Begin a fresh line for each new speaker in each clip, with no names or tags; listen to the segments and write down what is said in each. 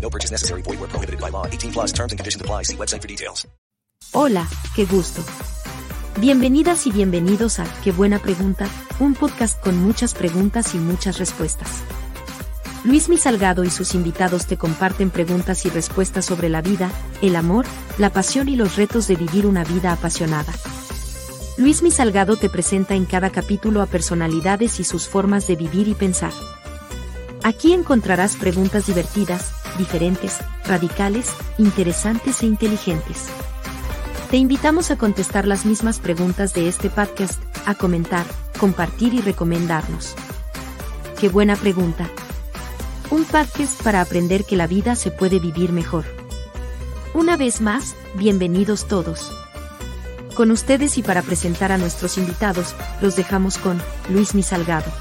No purchase necessary. Void where prohibited by law. 18 plus terms and conditions apply. See website for details.
Hola, qué gusto. Bienvenidas y bienvenidos a Qué buena pregunta, un podcast con muchas preguntas y muchas respuestas. Luis Mi Salgado y sus invitados te comparten preguntas y respuestas sobre la vida, el amor, la pasión y los retos de vivir una vida apasionada. Luis Mi Salgado te presenta en cada capítulo a personalidades y sus formas de vivir y pensar. Aquí encontrarás preguntas divertidas, diferentes, radicales, interesantes e inteligentes. Te invitamos a contestar las mismas preguntas de este podcast, a comentar, compartir y recomendarnos. Qué buena pregunta. Un podcast para aprender que la vida se puede vivir mejor. Una vez más, bienvenidos todos. Con ustedes y para presentar a nuestros invitados, los dejamos con Luis Mi Salgado.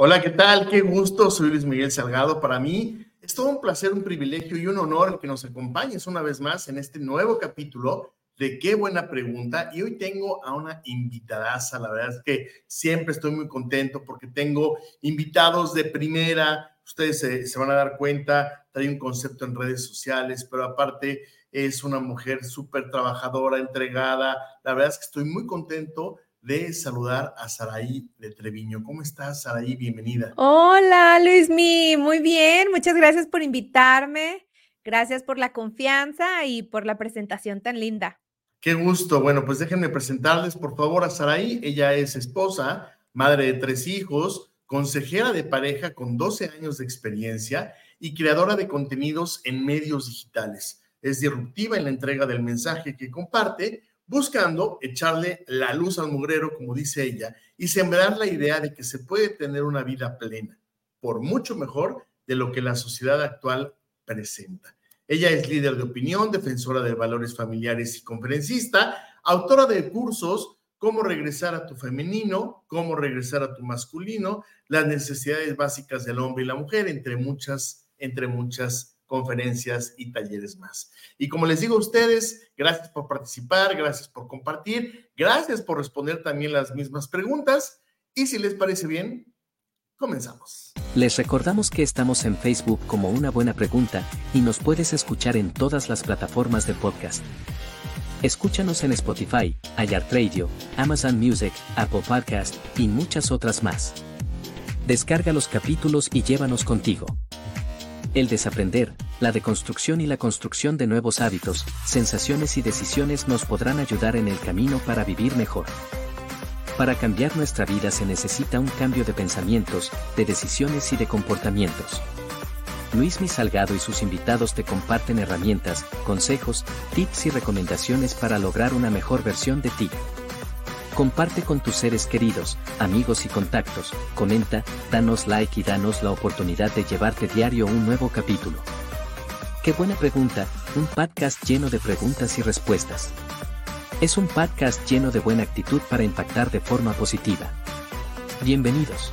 Hola, ¿qué tal? Qué gusto, soy Luis Miguel Salgado. Para mí es todo un placer, un privilegio y un honor el que nos acompañes una vez más en este nuevo capítulo de Qué buena pregunta. Y hoy tengo a una invitadaza. La verdad es que siempre estoy muy contento porque tengo invitados de primera. Ustedes se, se van a dar cuenta, trae un concepto en redes sociales, pero aparte es una mujer súper trabajadora, entregada. La verdad es que estoy muy contento de saludar a Saraí de Treviño. ¿Cómo estás, Saraí? Bienvenida.
Hola, Luismi. Muy bien. Muchas gracias por invitarme. Gracias por la confianza y por la presentación tan linda.
Qué gusto. Bueno, pues déjenme presentarles, por favor, a Saraí. Ella es esposa, madre de tres hijos, consejera de pareja con 12 años de experiencia y creadora de contenidos en medios digitales. Es disruptiva en la entrega del mensaje que comparte buscando echarle la luz al mugrero, como dice ella, y sembrar la idea de que se puede tener una vida plena, por mucho mejor de lo que la sociedad actual presenta. Ella es líder de opinión, defensora de valores familiares y conferencista, autora de cursos cómo regresar a tu femenino, cómo regresar a tu masculino, las necesidades básicas del hombre y la mujer, entre muchas, entre muchas conferencias y talleres más. Y como les digo a ustedes, gracias por participar, gracias por compartir, gracias por responder también las mismas preguntas. Y si les parece bien, comenzamos.
Les recordamos que estamos en Facebook como una buena pregunta y nos puedes escuchar en todas las plataformas de podcast. Escúchanos en Spotify, iHeartRadio, Amazon Music, Apple Podcast y muchas otras más. Descarga los capítulos y llévanos contigo. El desaprender, la deconstrucción y la construcción de nuevos hábitos, sensaciones y decisiones nos podrán ayudar en el camino para vivir mejor. Para cambiar nuestra vida se necesita un cambio de pensamientos, de decisiones y de comportamientos. Luis Mi Salgado y sus invitados te comparten herramientas, consejos, tips y recomendaciones para lograr una mejor versión de ti. Comparte con tus seres queridos, amigos y contactos, comenta, danos like y danos la oportunidad de llevarte diario un nuevo capítulo. Qué buena pregunta, un podcast lleno de preguntas y respuestas. Es un podcast lleno de buena actitud para impactar de forma positiva. Bienvenidos.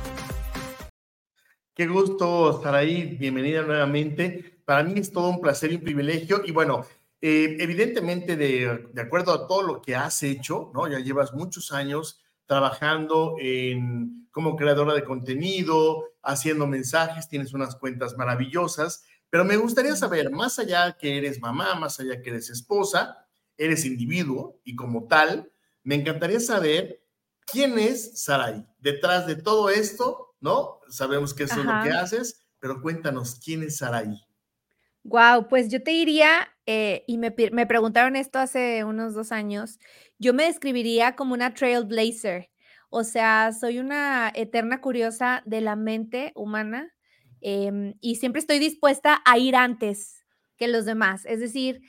Qué gusto estar ahí, bienvenida nuevamente. Para mí es todo un placer y un privilegio. Y bueno, eh, evidentemente, de, de, acuerdo a todo lo que has hecho, ¿no? Ya llevas muchos años trabajando en, como creadora de contenido, haciendo mensajes, tienes unas cuentas maravillosas, pero me gustaría saber, más allá que eres mamá, más allá que eres esposa, eres individuo y como tal, me encantaría saber quién es Sarai. Detrás de todo esto, ¿no? Sabemos que eso Ajá. es lo que haces, pero cuéntanos, ¿quién es Sarai?
Wow, pues yo te diría, eh, y me, me, preguntaron esto hace unos dos años, yo me describiría como una trailblazer, o sea, soy una eterna curiosa de la mente humana em, y siempre estoy dispuesta a ir antes que los demás, es decir,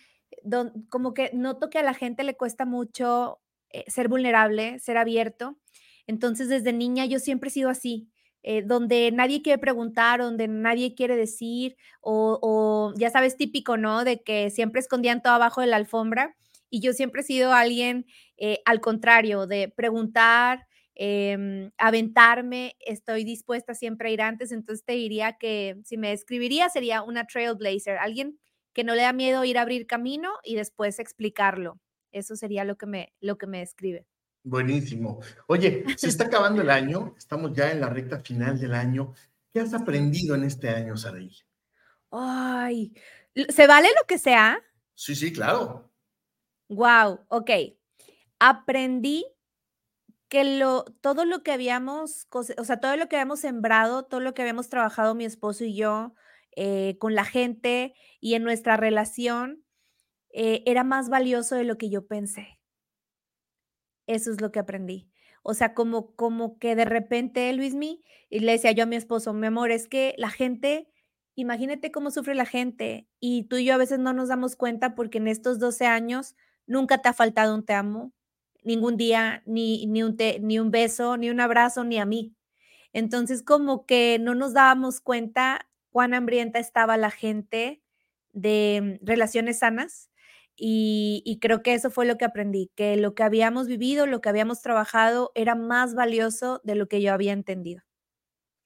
como que noto que a la gente le cuesta mucho eh, ser vulnerable, ser abierto, entonces desde niña yo siempre he sido así, eh, donde nadie quiere preguntar, donde nadie quiere decir, o, ya sabes, típico, ¿no? De que siempre escondían todo abajo de la alfombra. Y yo siempre he sido alguien eh, al contrario, de preguntar, em, aventarme, estoy dispuesta siempre a ir antes, entonces te diría que si me describiría sería una trailblazer, alguien que no le da miedo ir a abrir camino y después explicarlo. Eso sería lo que me, lo que me describe.
Buenísimo. Oye, se está acabando el año, estamos ya en la recta final del año. ¿Qué has aprendido en este año, Saraí?
Ay, ¿se vale lo que sea?
Sí, sí, claro.
Wow, ok. Aprendí que lo, todo lo que habíamos, o sea, todo lo que habíamos sembrado, todo lo que habíamos trabajado mi esposo y yo eh, con la gente y en nuestra relación, eh, era más valioso de lo que yo pensé. Eso es lo que aprendí. O sea, como, como que de repente, Luismi, y le decía yo a mi esposo, mi amor, es que la gente, imagínate cómo sufre la gente y tú y yo a veces no nos damos cuenta porque en estos 12 años nunca te ha faltado un te amo, ningún día, ni, ni, un, ni un beso, ni un abrazo, ni a mí. Entonces, como que no nos dábamos cuenta cuán hambrienta estaba la gente de relaciones sanas y, creo que eso fue lo que aprendí, que lo que habíamos vivido, lo que habíamos trabajado era más valioso de lo que yo había entendido.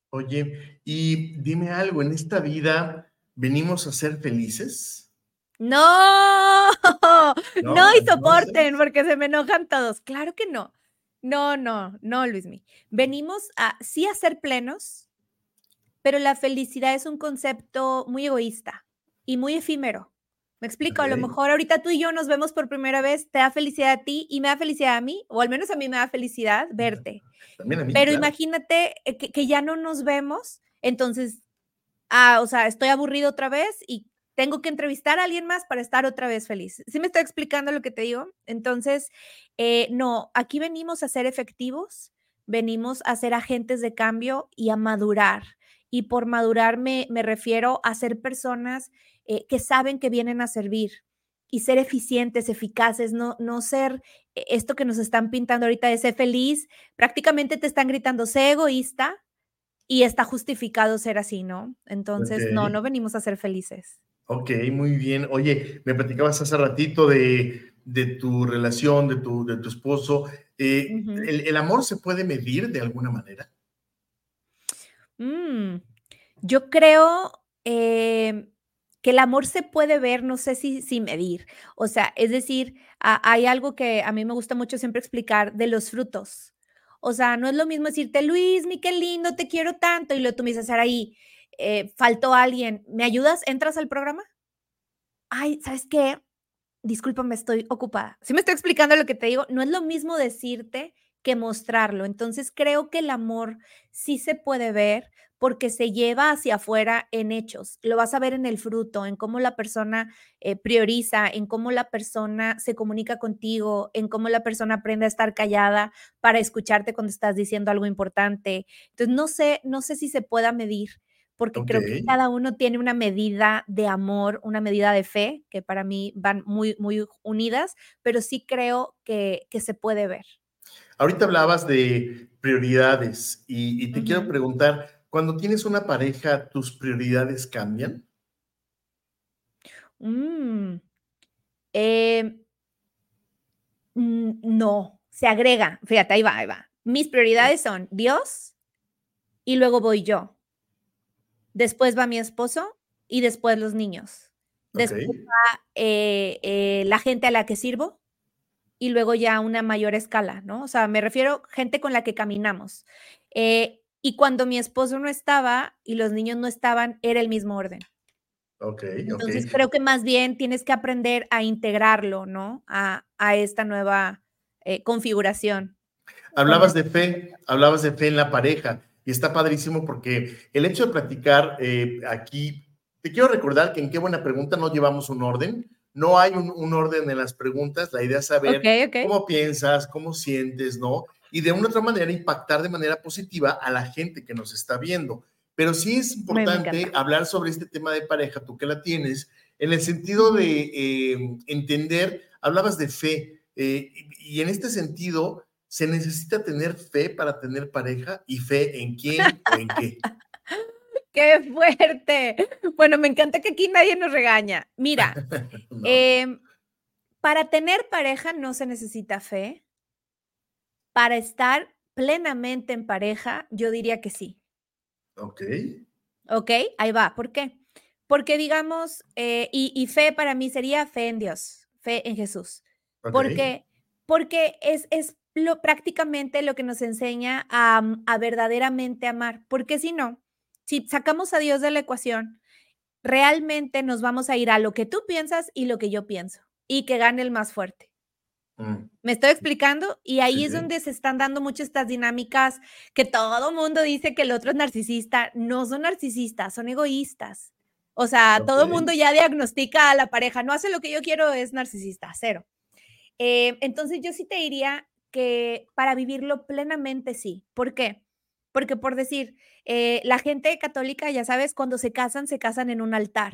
Oye, y dime algo, ¿en esta vida venimos a ser felices?
No, no, y soporten porque se me enojan todos. Claro que no. No, no, no, Luismi. Venimos a sí a ser plenos, pero la felicidad es un concepto muy egoísta y muy efímero. Me explico, a lo mejor ahorita tú y yo nos vemos por primera vez, te da felicidad a ti y me da felicidad a mí, o al menos a mí me da felicidad verte. Pero imagínate eh, que, ya no nos vemos, entonces, ah, o sea, estoy aburrido otra vez y tengo que entrevistar a alguien más para estar otra vez feliz. ¿Sí me estoy explicando lo que te digo? Entonces, eh, no, aquí venimos a ser efectivos, venimos a ser agentes de cambio y a madurar. Y por madurar me, me refiero a ser personas eh, que saben que vienen a servir y ser eficientes, eficaces, no, no ser eh, esto que nos están pintando ahorita de ser feliz, prácticamente te están gritando, sé egoísta y está justificado ser así, ¿no? Entonces, no, no venimos a ser felices.
Ok, muy bien. Oye, me platicabas hace ratito de, de tu relación, de tu, de tu esposo. Eh, ¿el, amor se puede medir de alguna manera?
Mm, yo creo que el amor se puede ver, no sé si, si medir. O sea, es decir, hay algo que a mí me gusta mucho siempre explicar de los frutos. O sea, no es lo mismo decirte, Luis, mi qué lindo, te quiero tanto, y luego tú me dices, ahí, eh, faltó alguien, ¿me ayudas? ¿Entras al programa? Ay, ¿sabes qué? Discúlpame, estoy ocupada. Si me estoy explicando lo que te digo, no es lo mismo decirte que mostrarlo. Entonces creo que el amor sí se puede ver porque se lleva hacia afuera en hechos. Lo vas a ver en el fruto, en cómo la persona eh, prioriza, en cómo la persona se comunica contigo, en cómo la persona aprende a estar callada para escucharte cuando estás diciendo algo importante. Entonces, no sé, no sé si se pueda medir, porque creo que cada uno tiene una medida de amor, una medida de fe, que para mí van muy, muy unidas, pero sí creo que, que se puede ver.
Ahorita hablabas de prioridades y, te quiero preguntar, cuando tienes una pareja, ¿tus prioridades cambian?
Mm, em, no, se agrega. Fíjate, ahí va, ahí va. Mis prioridades son Dios y luego voy yo. Después va mi esposo y después los niños. Después va eh, eh, la gente a la que sirvo y luego ya una mayor escala, ¿no? O sea, me refiero a gente con la que caminamos. Eh, y cuando mi esposo no estaba y los niños no estaban, era el mismo orden.
Ok,
Entonces creo que más bien tienes que aprender a integrarlo, ¿no? A, esta nueva eh, configuración.
Hablabas de fe, hablabas de fe en la pareja y está padrísimo porque el hecho de platicar eh, aquí Te quiero recordar que en qué buena pregunta no llevamos un orden. No hay un, orden en las preguntas. La idea es saber cómo piensas, cómo sientes, ¿no? Y de una otra manera impactar de manera positiva a la gente que nos está viendo. Pero sí es importante hablar sobre este tema de pareja, tú que la tienes, en el sentido de eh, entender, hablabas de fe, eh, y en este sentido, ¿se necesita tener fe para tener pareja? ¿Y fe en quién o en qué?
¡Qué fuerte! Bueno, me encanta que aquí nadie nos regaña. Mira, em, para tener pareja no se necesita fe. Para estar plenamente en pareja, yo diría que sí.
Ok.
Ok, ahí va. ¿Por qué? Porque digamos, eh, y, fe para mí sería fe en Dios, fe en Jesús. Porque, porque es, es lo, prácticamente lo que nos enseña a, a verdaderamente amar. Porque si no, si sacamos a Dios de la ecuación, realmente nos vamos a ir a lo que tú piensas y lo que yo pienso, y que gane el más fuerte. Mm. ¿Me estoy explicando? Y ahí es donde se están dando muchas estas dinámicas que todo mundo dice que el otro es narcisista. No son narcisistas, son egoístas. O sea, todo el mundo ya diagnostica a la pareja, no hace lo que yo quiero, es narcisista, cero. Eh, entonces yo sí te diría que para vivirlo plenamente sí. ¿Por qué? Porque por decir, eh, la gente católica, ya sabes, cuando se casan, se casan en un altar.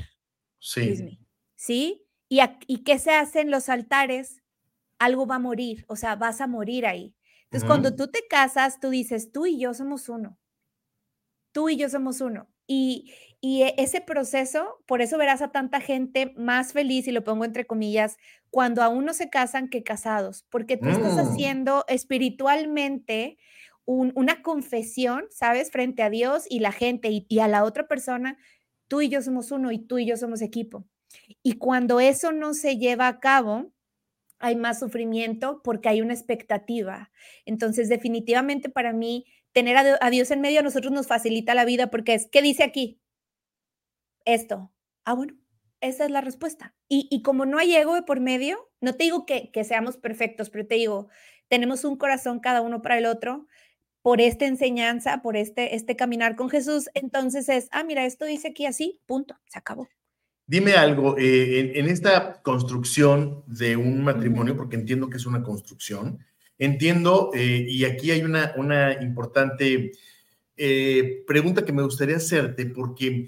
Sí.
¿Sí? ¿Y, ¿Y qué se hace en los altares? Algo va a morir, o sea, vas a morir ahí. Entonces, cuando tú te casas, tú dices, tú y yo somos uno. Tú y yo somos uno. Y, y e, ese proceso, por eso verás a tanta gente más feliz, y lo pongo entre comillas, cuando aún no se casan que casados, porque tú estás mm. haciendo espiritualmente una confesión, ¿sabes? Frente a Dios y la gente y, a la otra persona, tú y yo somos uno y tú y yo somos equipo. Y cuando eso no se lleva a cabo, hay más sufrimiento porque hay una expectativa. Entonces, definitivamente para mí, tener a, Dios en medio a nosotros nos facilita la vida porque es, ¿qué dice aquí? Esto. Ah, bueno, esa es la respuesta. Y, como no hay ego de por medio, no te digo que, que seamos perfectos, pero te digo, tenemos un corazón cada uno para el otro, por esta enseñanza, por este, este caminar con Jesús, entonces es, ah, mira, esto dice aquí así, punto, se acabó.
Dime algo, eh, en, esta construcción de un matrimonio, porque entiendo que es una construcción, entiendo, eh, y aquí hay una, una importante eh, pregunta que me gustaría hacerte, porque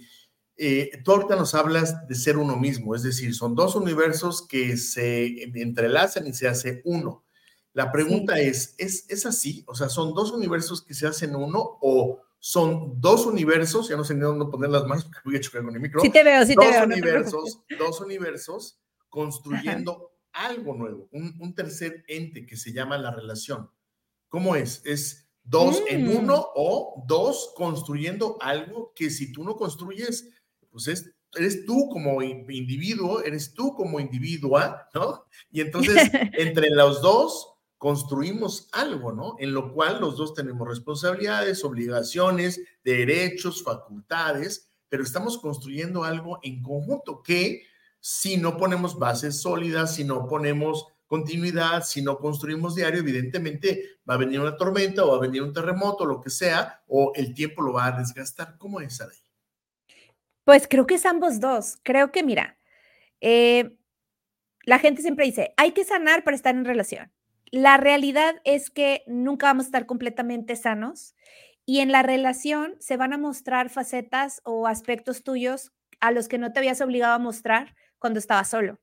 tú ahorita nos hablas de ser uno mismo, es decir, son dos universos que se entrelazan y se hace uno. La pregunta es, es, así? O sea, ¿son dos universos que se hacen uno o son dos universos? Ya no sé ni dónde poner las manos porque voy a chocar con el micro.
Sí te veo, sí
dos
te veo.
Universos, dos universos construyendo algo nuevo, un, tercer ente que se llama la relación. ¿Cómo es? ¿Es dos en mm. uno o dos construyendo algo que si tú no construyes, pues es eres tú como individuo, eres tú como individua, ¿no? Y entonces, entre los dos, construimos algo, ¿no? En lo cual los dos tenemos responsabilidades, obligaciones, derechos, facultades, pero estamos construyendo algo en conjunto que si no ponemos bases sólidas, si no ponemos continuidad, si no construimos diario, evidentemente va a venir una tormenta o va a venir un terremoto, lo que sea, o el tiempo lo va a desgastar. ¿Cómo es, ahí?
Pues creo que es ambos dos. Creo que, mira, eh, la gente siempre dice, hay que sanar para estar en relación la realidad es que nunca vamos a estar completamente sanos y en la relación se van a mostrar facetas o aspectos tuyos a los que no te habías obligado a mostrar cuando estabas solo.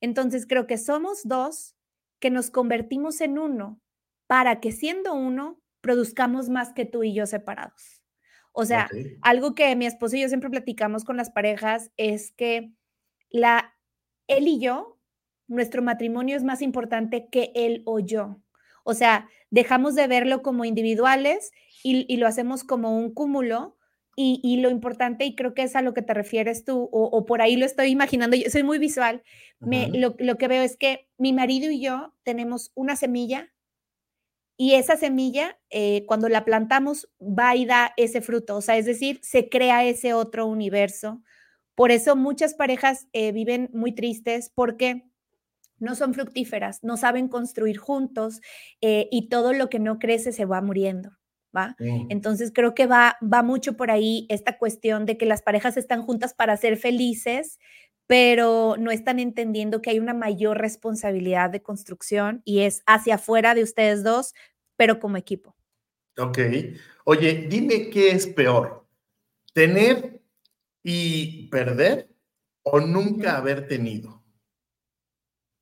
Entonces creo que somos dos que nos convertimos en uno para que siendo uno produzcamos más que tú y yo separados. O sea, algo que mi esposo y yo siempre platicamos con las parejas es que la él y yo nuestro matrimonio es más importante que él o yo. O sea, dejamos de verlo como individuales y, lo hacemos como un cúmulo. Y, lo importante, y creo que es a lo que te refieres tú, o, por ahí lo estoy imaginando, yo soy muy visual, me, lo, que veo es que mi marido y yo tenemos una semilla y esa semilla, eh, cuando la plantamos, va y da ese fruto, o sea, es decir, se crea ese otro universo. Por eso muchas parejas eh, viven muy tristes porque no son fructíferas, no saben construir juntos eh, y todo lo que no crece se va muriendo. ¿va? Entonces creo que va, va mucho por ahí esta cuestión de que las parejas están juntas para ser felices, pero no están entendiendo que hay una mayor responsabilidad de construcción y es hacia afuera de ustedes dos, pero como equipo.
Ok. Oye, dime qué es peor, tener y perder o nunca haber tenido.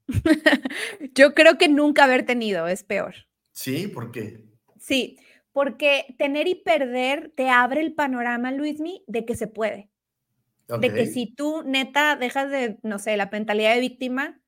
Yo creo que nunca haber tenido es peor.
Sí, ¿por qué?
Sí, porque tener y perder te abre el panorama, Luismi, de que se puede. De que si tú neta dejas de, no sé, la mentalidad de víctima,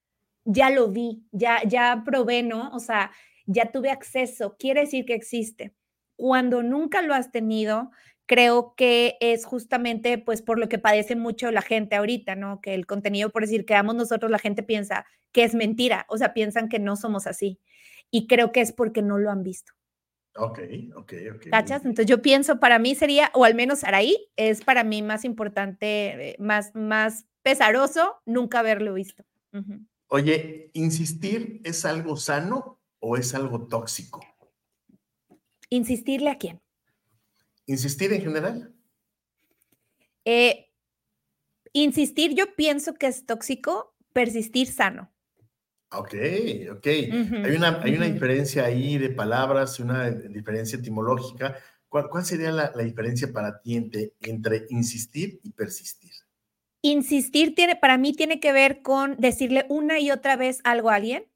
ya lo vi, ya, ya probé, ¿no? O sea, ya tuve acceso, quiere decir que existe. Cuando nunca lo has tenido, creo que es justamente pues por lo que padece mucho la gente ahorita, ¿no? Que el contenido, por decir, que damos nosotros, la gente piensa que es mentira, o sea, piensan que no somos así. Y creo que es porque no lo han visto.
Ok, ok, ok.
¿Cachas? Entonces yo pienso, para mí sería, o al menos Araí, es para mí más importante, eh, más, más pesaroso nunca haberlo visto.
Oye, ¿insistir es algo sano o es algo tóxico?
¿Insistirle a quién?
¿Insistir en general?
Eh, insistir yo pienso que es tóxico, persistir sano.
Ok, ok. hay, una, hay una diferencia ahí de palabras, una diferencia etimológica. ¿Cuál, cuál sería la, diferencia para ti entre, entre, insistir y persistir?
Insistir tiene, para mí tiene que ver con decirle una y otra vez algo a alguien.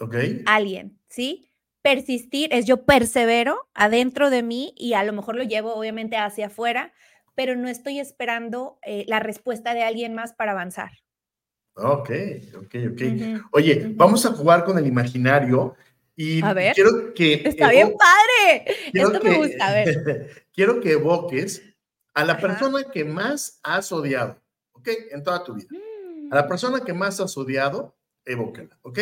Ok.
Alguien, ¿sí? Persistir es yo persevero adentro de mí y a lo mejor lo llevo obviamente hacia afuera, pero no estoy esperando eh, la respuesta de alguien más para avanzar.
Ok, ok, ok. Oye, vamos a jugar con el imaginario y
a ver,
quiero que...
Está bien padre. Esto me gusta, a ver.
quiero que evoques a la persona que más has odiado, ¿ok? En toda tu vida. A la mm. persona que más has odiado, evóquela, ¿ok?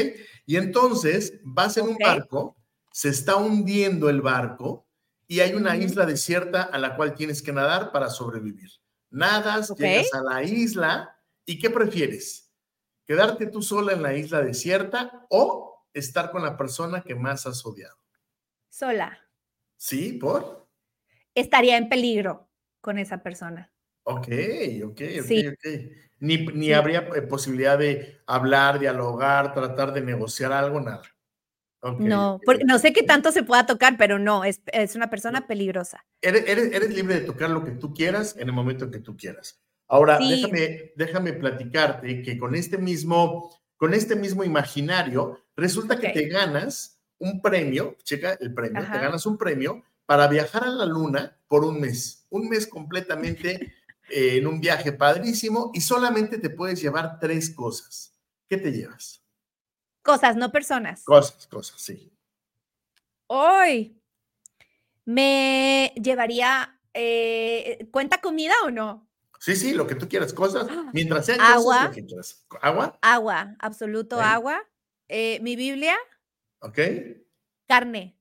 Y entonces vas en un barco se está hundiendo el barco y hay una isla desierta a la cual tienes que nadar para sobrevivir. Nadas, llegas a la isla y ¿qué prefieres? ¿Quedarte tú sola en la isla desierta o estar con la persona que más has odiado?
Sola.
¿Sí? ¿Por?
Estaría en peligro con esa persona.
Ok, ok, ok, ok. Ni, ni habría eh, posibilidad de hablar, dialogar, tratar de negociar algo, nada
no, porque no sé qué tanto se pueda tocar, pero no, es, una persona peligrosa.
Eres, libre de tocar lo que tú quieras en el momento que tú quieras. Ahora, déjame, déjame platicarte que con este mismo, con este mismo imaginario, resulta que te ganas un premio, checa el premio, te ganas un premio para viajar a la luna por un mes, un mes completamente eh, en un viaje padrísimo y solamente te puedes llevar tres cosas. ¿Qué te llevas?
Cosas, no personas.
Cosas, cosas, sí.
Hoy me llevaría, eh, ¿cuenta comida o no?
Sí, sí, lo que tú quieras, cosas, mientras sean
agua,
cosas ¿Agua?
Agua, absoluto agua. Eh, mi Biblia.
Ok.
Carne.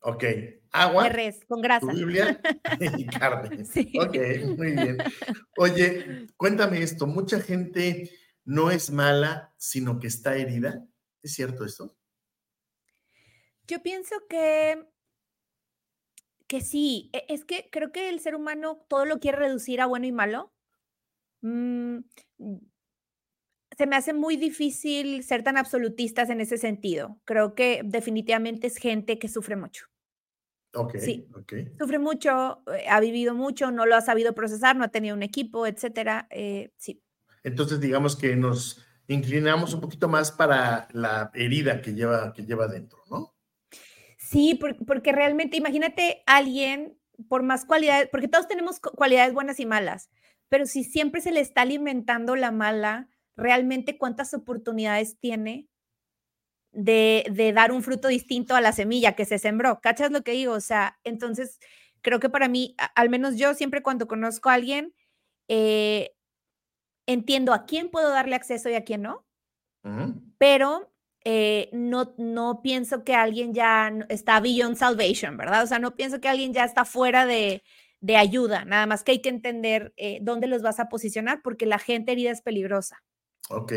Ok. Agua.
De res, con grasa.
Biblia y carne. Sí. Ok, muy bien. Oye, cuéntame esto, mucha gente no es mala, sino que está herida. ¿Es cierto esto?
Yo pienso que, que sí. E, es que creo que el ser humano todo lo quiere reducir a bueno y malo. Mm, se me hace muy difícil ser tan absolutistas en ese sentido. Creo que definitivamente es gente que sufre mucho.
Ok,
sí.
okay.
Sufre mucho, eh, ha vivido mucho, no lo ha sabido procesar, no ha tenido un equipo, etcétera. Eh, sí.
Entonces, digamos que nos inclinamos un poquito más para la herida que lleva, que lleva dentro, ¿no?
Sí, porque, realmente, imagínate alguien, por más cualidades, porque todos tenemos cualidades buenas y malas, pero si siempre se le está alimentando la mala, realmente cuántas oportunidades tiene de, de, dar un fruto distinto a la semilla que se sembró. ¿Cachas lo que digo? O sea, entonces creo que para mí, al menos yo siempre cuando conozco a alguien, eh, entiendo a quién puedo darle acceso y a quién no, pero eh, no, no pienso que alguien ya está beyond salvation, ¿verdad? O sea, no pienso que alguien ya está fuera de, ayuda, nada más que hay que entender eh, dónde los vas a posicionar porque la gente herida es peligrosa.
Ok,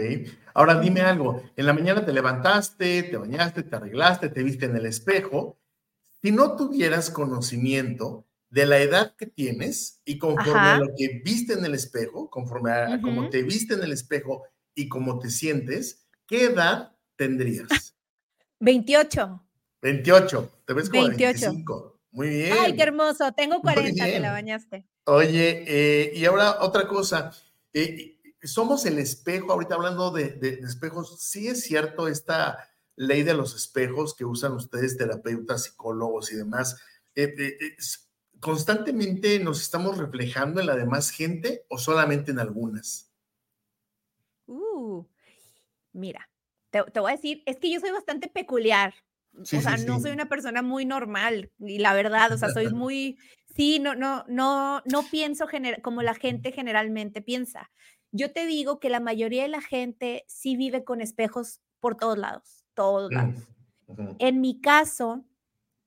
ahora dime algo, en la mañana te levantaste, te bañaste, te arreglaste, te viste en el espejo, si no tuvieras conocimiento de la edad que tienes y conforme a lo que viste en el espejo, conforme a, cómo te viste en el espejo y cómo te sientes, ¿qué edad tendrías?
28.
28, te ves como 25. Muy bien.
Ay, qué hermoso, tengo 40, te la bañaste.
Oye, eh, y ahora otra cosa, eh, somos el espejo, ahorita hablando de, de, espejos, sí es cierto esta ley de los espejos que usan ustedes, terapeutas, psicólogos y demás. Eh, ¿Constantemente nos estamos reflejando en la demás gente o solamente en algunas?
Uh, mira, te, voy a decir, es que yo soy bastante peculiar. o sea, no soy una persona muy normal, y la verdad, o sea, soy muy, sí, no, no, no, no pienso como la gente generalmente piensa. Yo te digo que la mayoría de la gente sí vive con espejos por todos lados, todos mm, lados. En mi caso,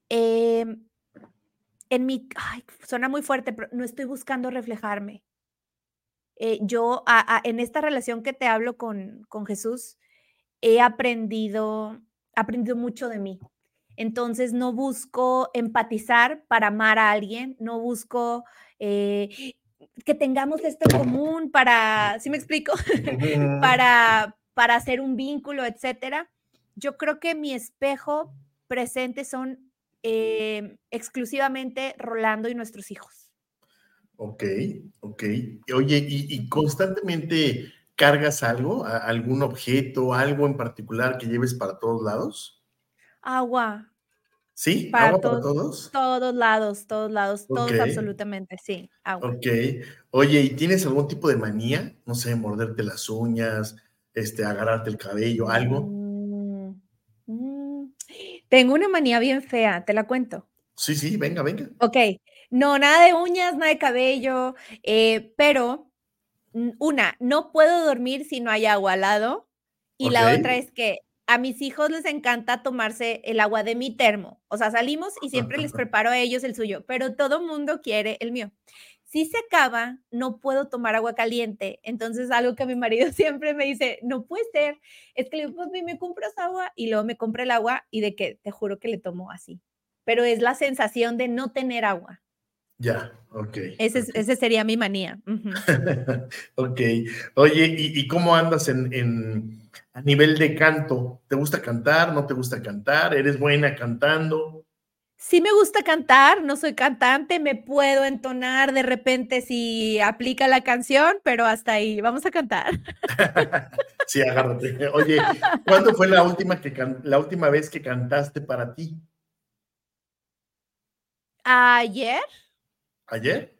em, en mi, ay, suena muy fuerte, pero no estoy buscando reflejarme. Eh, yo, en esta relación que te hablo con, con Jesús, he aprendido, aprendido mucho de mí. Entonces no busco empatizar para amar a alguien, no busco eh, que tengamos esto en común para, ¿sí me explico? para, para hacer un vínculo, etcétera. Yo creo que mi espejo presente son eh, exclusivamente Rolando y nuestros hijos.
Ok, ok. Oye, ¿y, constantemente cargas algo, algún objeto, algo en particular que lleves para todos lados?
Agua.
¿Sí? Para ¿Agua todos, para todos?
Todos lados, todos lados, todos absolutamente, sí, agua.
Ok. Oye, ¿y tienes algún tipo de manía? No sé, morderte las uñas, este, agarrarte el cabello, algo. Mm.
Tengo una manía bien fea, te la cuento.
Sí, sí, venga, venga.
Ok. No, nada de uñas, nada de cabello, eh, pero una, no puedo dormir si no hay agua al lado. Y la otra es que a mis hijos les encanta tomarse el agua de mi termo. O sea, salimos y siempre les preparo a ellos el suyo, pero todo mundo quiere el mío. Si se acaba, no puedo tomar agua caliente. Entonces, algo que mi marido siempre me dice, no puede ser, es que le digo, pues me compras agua y luego me compra el agua y de que te juro que le tomo así. Pero es la sensación de no tener agua.
Ya, ok.
Ese, ese sería mi manía.
ok. Oye, ¿y, cómo andas en, a nivel de canto? ¿Te gusta cantar? ¿No te gusta cantar? ¿Eres buena cantando?
Sí me gusta cantar, no soy cantante, me puedo entonar de repente si aplica la canción, pero hasta ahí, vamos a cantar.
sí, agárrate. Oye, ¿cuándo fue la última, que la última vez que cantaste para ti?
Ayer.
¿Ayer?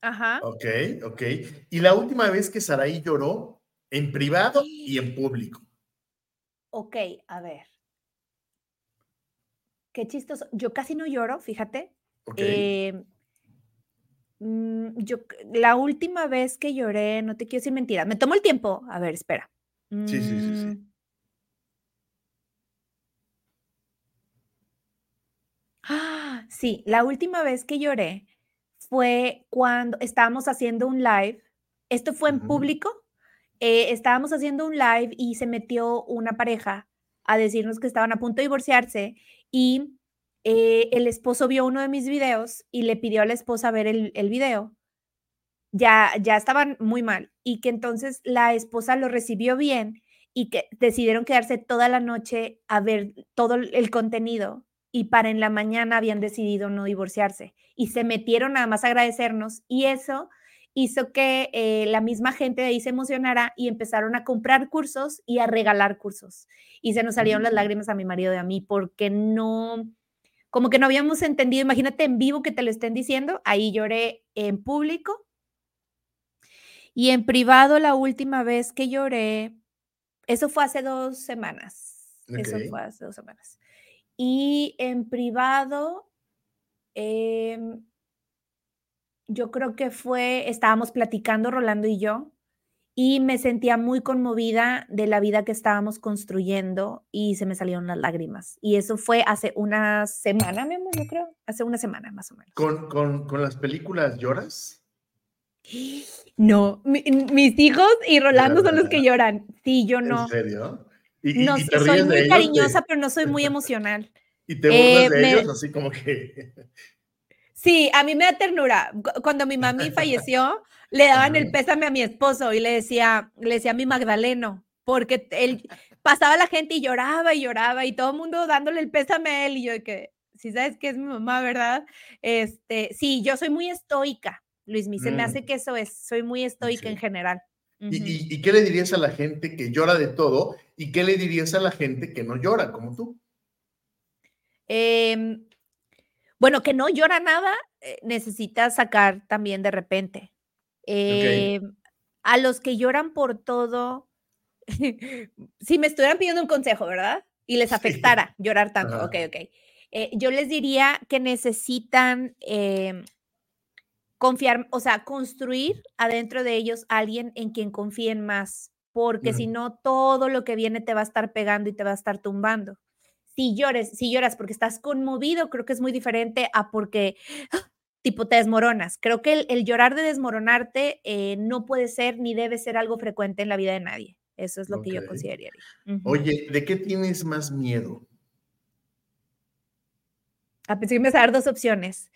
Ajá.
Ok, ok. ¿Y la última vez que Saraí lloró en privado y en público?
Ok, a ver. Qué chistoso. Yo casi no lloro, fíjate. Eh, mm, yo, la última vez que lloré, no te quiero decir mentira, me tomo el tiempo. A ver, espera.
Sí, sí, sí, sí.
Mm. Ah, sí, la última vez que lloré fue cuando estábamos haciendo un live. Esto fue en público. Eh, estábamos haciendo un live y se metió una pareja a decirnos que estaban a punto de divorciarse y eh, el esposo vio uno de mis videos y le pidió a la esposa ver el, el video. Ya, ya estaban muy mal y que entonces la esposa lo recibió bien y que decidieron quedarse toda la noche a ver todo el contenido y para en la mañana habían decidido no divorciarse y se metieron nada más a agradecernos y eso hizo que eh, la misma gente de ahí se emocionara y empezaron a comprar cursos y a regalar cursos. Y se nos salieron las lágrimas a mi marido y a mí porque no, como que no habíamos entendido, imagínate en vivo que te lo estén diciendo, ahí lloré en público. Y en privado la última vez que lloré, eso fue hace dos semanas. Eso fue hace dos semanas. Y en privado, em, yo creo que fue, estábamos platicando Rolando y yo, y me sentía muy conmovida de la vida que estábamos construyendo y se me salieron las lágrimas. Y eso fue hace una semana, mi amor, yo creo, hace una semana más o menos.
¿Con, con, con las películas lloras?
No, mis hijos y Rolando son los que lloran. Sí, yo no.
¿En serio?
no, soy muy cariñosa, pero no soy muy emocional.
¿Y te burlas eh, de ellos? Así como que...
Sí, a mí me da ternura. Cuando mi mami falleció, le daban el pésame a mi esposo y le decía, le decía a mi Magdaleno, porque él pasaba la gente y lloraba y lloraba y todo el mundo dándole el pésame a él y yo que, si sabes que es mi mamá, ¿verdad? Este, sí, yo soy muy estoica, Luis, me, se me mm. hace que eso es, soy muy estoica en general.
¿Y, qué le dirías a la gente que llora de todo y qué le dirías a la gente que no llora como tú?
Em, bueno, que no llora nada, eh, necesita sacar también de repente. Em, a los que lloran por todo, si me estuvieran pidiendo un consejo, ¿verdad? Y les afectara llorar tanto, ok, ok. Eh, yo les diría que necesitan em, confiar, o sea, construir adentro de ellos alguien en quien confíen más, porque si no, todo lo que viene te va a estar pegando y te va a estar tumbando. Si llores, si lloras porque estás conmovido, creo que es muy diferente a porque ¡ah! tipo te desmoronas. Creo que el, llorar de desmoronarte eh, no puede ser ni debe ser algo frecuente en la vida de nadie. Eso es lo que yo consideraría.
Oye, ¿de qué tienes más miedo?
A pensar que me vas a dar dos opciones.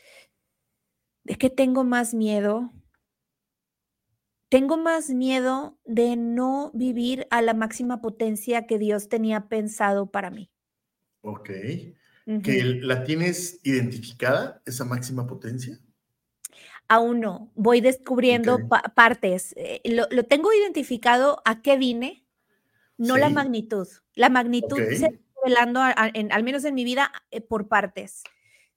¿De qué tengo más miedo? Tengo más miedo de no vivir a la máxima potencia que Dios tenía pensado para mí.
Ok. ¿Que la tienes identificada, esa máxima potencia?
Aún no. Voy descubriendo partes. Eh, lo, tengo identificado a qué vine, no la magnitud. La magnitud se está revelando, al menos en mi vida, eh, por partes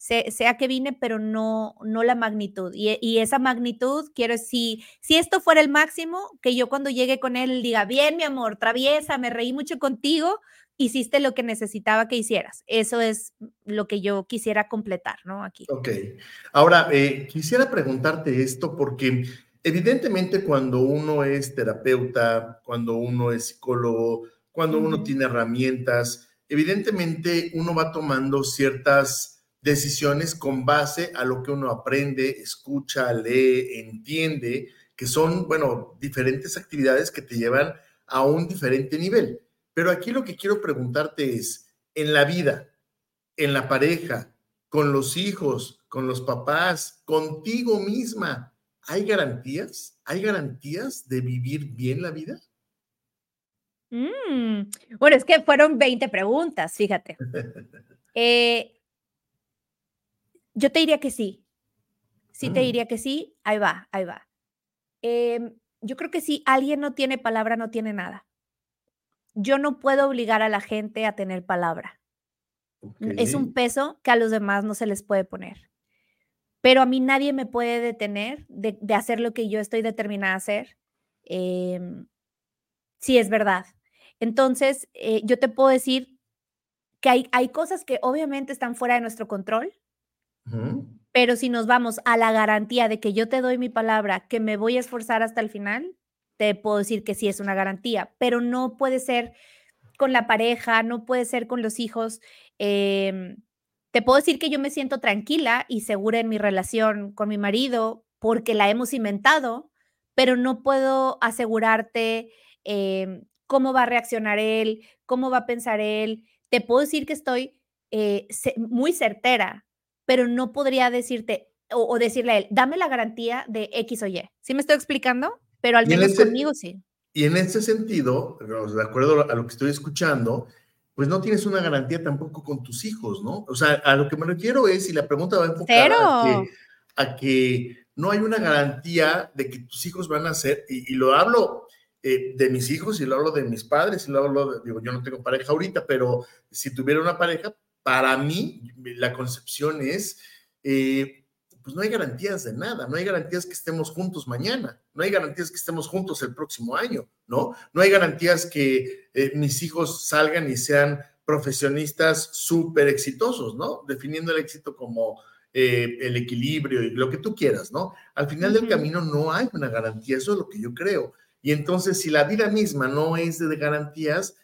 sea que vine, pero no, no la magnitud. Y, esa magnitud, quiero, si, si esto fuera el máximo, que yo cuando llegue con él diga, bien, mi amor, traviesa, me reí mucho contigo, hiciste lo que necesitaba que hicieras. Eso es lo que yo quisiera completar, ¿no? Aquí.
Ok. Ahora, eh, quisiera preguntarte esto porque evidentemente cuando uno es terapeuta, cuando uno es psicólogo, cuando uno tiene herramientas, evidentemente uno va tomando ciertas decisiones con base a lo que uno aprende, escucha, lee, entiende, que son, bueno, diferentes actividades que te llevan a un diferente nivel. Pero aquí lo que quiero preguntarte es, en la vida, en la pareja, con los hijos, con los papás, contigo misma, ¿hay garantías? ¿Hay garantías de vivir bien la vida?
Mm, bueno, es que fueron 20 preguntas, fíjate. Eh, yo te diría que sí. Sí te diría que sí. Ahí va, ahí va. Em, yo creo que si alguien no tiene palabra, no tiene nada. Yo no puedo obligar a la gente a tener palabra. Es un peso que a los demás no se les puede poner. Pero a mí nadie me puede detener de, hacer lo que yo estoy determinada a hacer. Eh, sí, es verdad. Entonces, eh, yo te puedo decir que hay, hay cosas que obviamente están fuera de nuestro control, pero si nos vamos a la garantía de que yo te doy mi palabra, que me voy a esforzar hasta el final, te puedo decir que sí es una garantía, pero no puede ser con la pareja, no puede ser con los hijos. Em, te puedo decir que yo me siento tranquila y segura en mi relación con mi marido porque la hemos inventado, pero no puedo asegurarte em, cómo va a reaccionar él, cómo va a pensar él. Te puedo decir que estoy eh, muy certera pero no podría decirte o, decirle a él, dame la garantía de X o Y. ¿Sí me estoy explicando? Pero al menos conmigo sí.
Y en ese sentido, de acuerdo a lo que estoy escuchando, pues no tienes una garantía tampoco con tus hijos, ¿no? O sea, a lo que me refiero es, y la pregunta va enfocada a que, a que, no hay una garantía de que tus hijos van a ser, y, lo hablo eh, de mis hijos, y lo hablo de mis padres, y lo hablo, de, digo, yo no tengo pareja ahorita, pero si tuviera una pareja, para mí, la concepción es, eh, pues no hay garantías de nada, no hay garantías que estemos juntos mañana, no hay garantías que estemos juntos el próximo año, ¿no? No hay garantías que eh, mis hijos salgan y sean profesionistas súper exitosos, ¿no? Definiendo el éxito como eh, el equilibrio y lo que tú quieras, ¿no? Al final del camino no hay una garantía, eso es lo que yo creo. Y entonces, si la vida misma no es de garantías,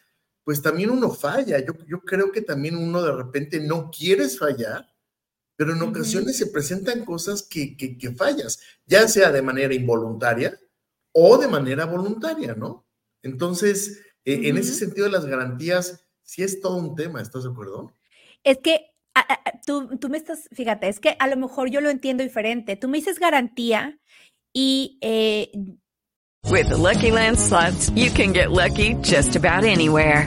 pues también uno falla. Yo, yo creo que también uno de repente no quieres fallar, pero en ocasiones se presentan cosas que, que, fallas, ya sea de manera involuntaria o de manera voluntaria, ¿no? Entonces, e, en ese sentido de las garantías, sí es todo un tema, ¿estás de acuerdo?
Es que ah, tú, tú me estás, fíjate, es que a lo mejor yo lo entiendo diferente. Tú me dices garantía y eh,
With the Lucky Land slots, you can get lucky just about anywhere.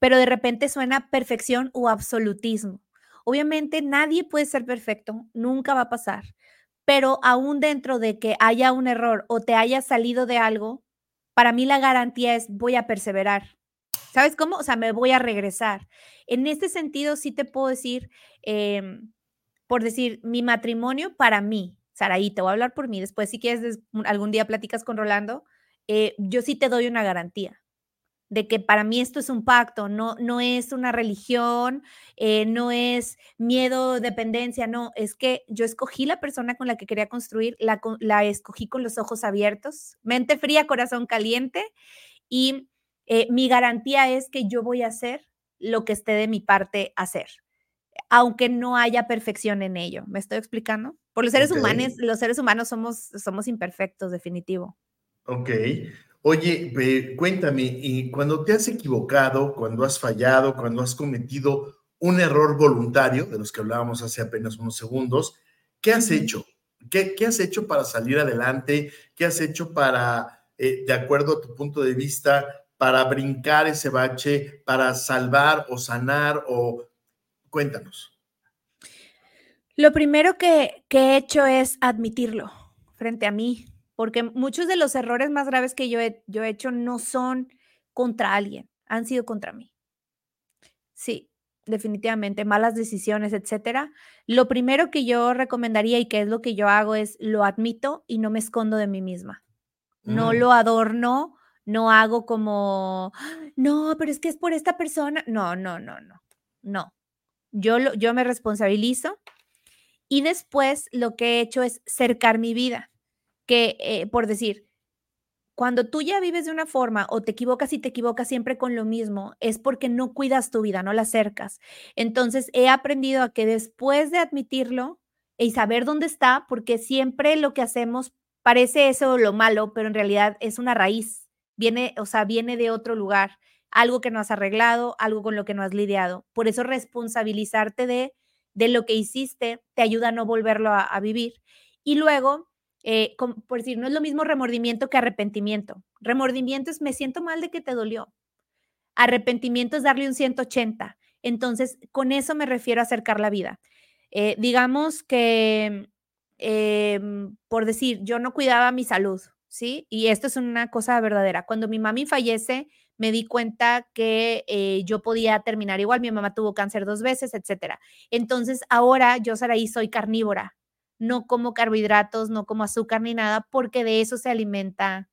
Pero de repente suena perfección o absolutismo. Obviamente nadie puede ser perfecto, nunca va a pasar, pero aún dentro de que haya un error o te haya salido de algo, para mí la garantía es voy a perseverar. ¿Sabes cómo? O sea, me voy a regresar. En este sentido, sí te puedo decir, em, por decir, mi matrimonio para mí, Saraí, te voy a hablar por mí, después si quieres algún día platicas con Rolando, eh, yo sí te doy una garantía de que para mí esto es un pacto, no, no es una religión, eh, no es miedo, dependencia, no, es que yo escogí la persona con la que quería construir, la, la escogí con los ojos abiertos, mente fría, corazón caliente, y eh, mi garantía es que yo voy a hacer lo que esté de mi parte hacer, aunque no haya perfección en ello. ¿Me estoy explicando? Por los seres humanos, los seres humanos somos, somos imperfectos, definitivo.
Ok. Oye, cuéntame, y cuando te has equivocado, cuando has fallado, cuando has cometido un error voluntario, de los que hablábamos hace apenas unos segundos, ¿qué has hecho? ¿Qué, qué has hecho para salir adelante? ¿Qué has hecho para, eh, de acuerdo a tu punto de vista, para brincar ese bache, para salvar o sanar o cuéntanos?
Lo primero que, que he hecho es admitirlo frente a mí, porque muchos de los errores más graves que yo he, yo he hecho no son contra alguien, han sido contra mí. Sí, definitivamente, malas decisiones, etcétera. Lo primero que yo recomendaría y que es lo que yo hago es lo admito y no me escondo de mí misma. No mm. lo adorno, no hago como, no, pero es que es por esta persona. No, no, no, no, no. Yo, lo, yo me responsabilizo y después lo que he hecho es cercar mi vida eh, por decir, cuando tú ya vives de una forma o te equivocas y te equivocas siempre con lo mismo, es porque no cuidas tu vida, no la acercas. Entonces, he aprendido a que después de admitirlo y saber dónde está, porque siempre lo que hacemos parece eso lo malo, pero en realidad es una raíz, viene, o sea, viene de otro lugar, algo que no has arreglado, algo con lo que no has lidiado. Por eso responsabilizarte de, de lo que hiciste te ayuda a no volverlo a vivir. Y luego eh, por decir, no es lo mismo remordimiento que arrepentimiento. Remordimiento es me siento mal de que te dolió. Arrepentimiento es darle un 180. Entonces, con eso me refiero a acercar la vida. Eh, digamos que, em, por decir, yo no cuidaba mi salud, ¿sí? Y esto es una cosa verdadera. Cuando mi mami fallece, me di cuenta que eh, yo podía terminar igual. Mi mamá tuvo cáncer dos veces, etcétera. Entonces, ahora yo, Saraí, soy carnívora no como carbohidratos, no como azúcar ni nada, porque de eso se alimenta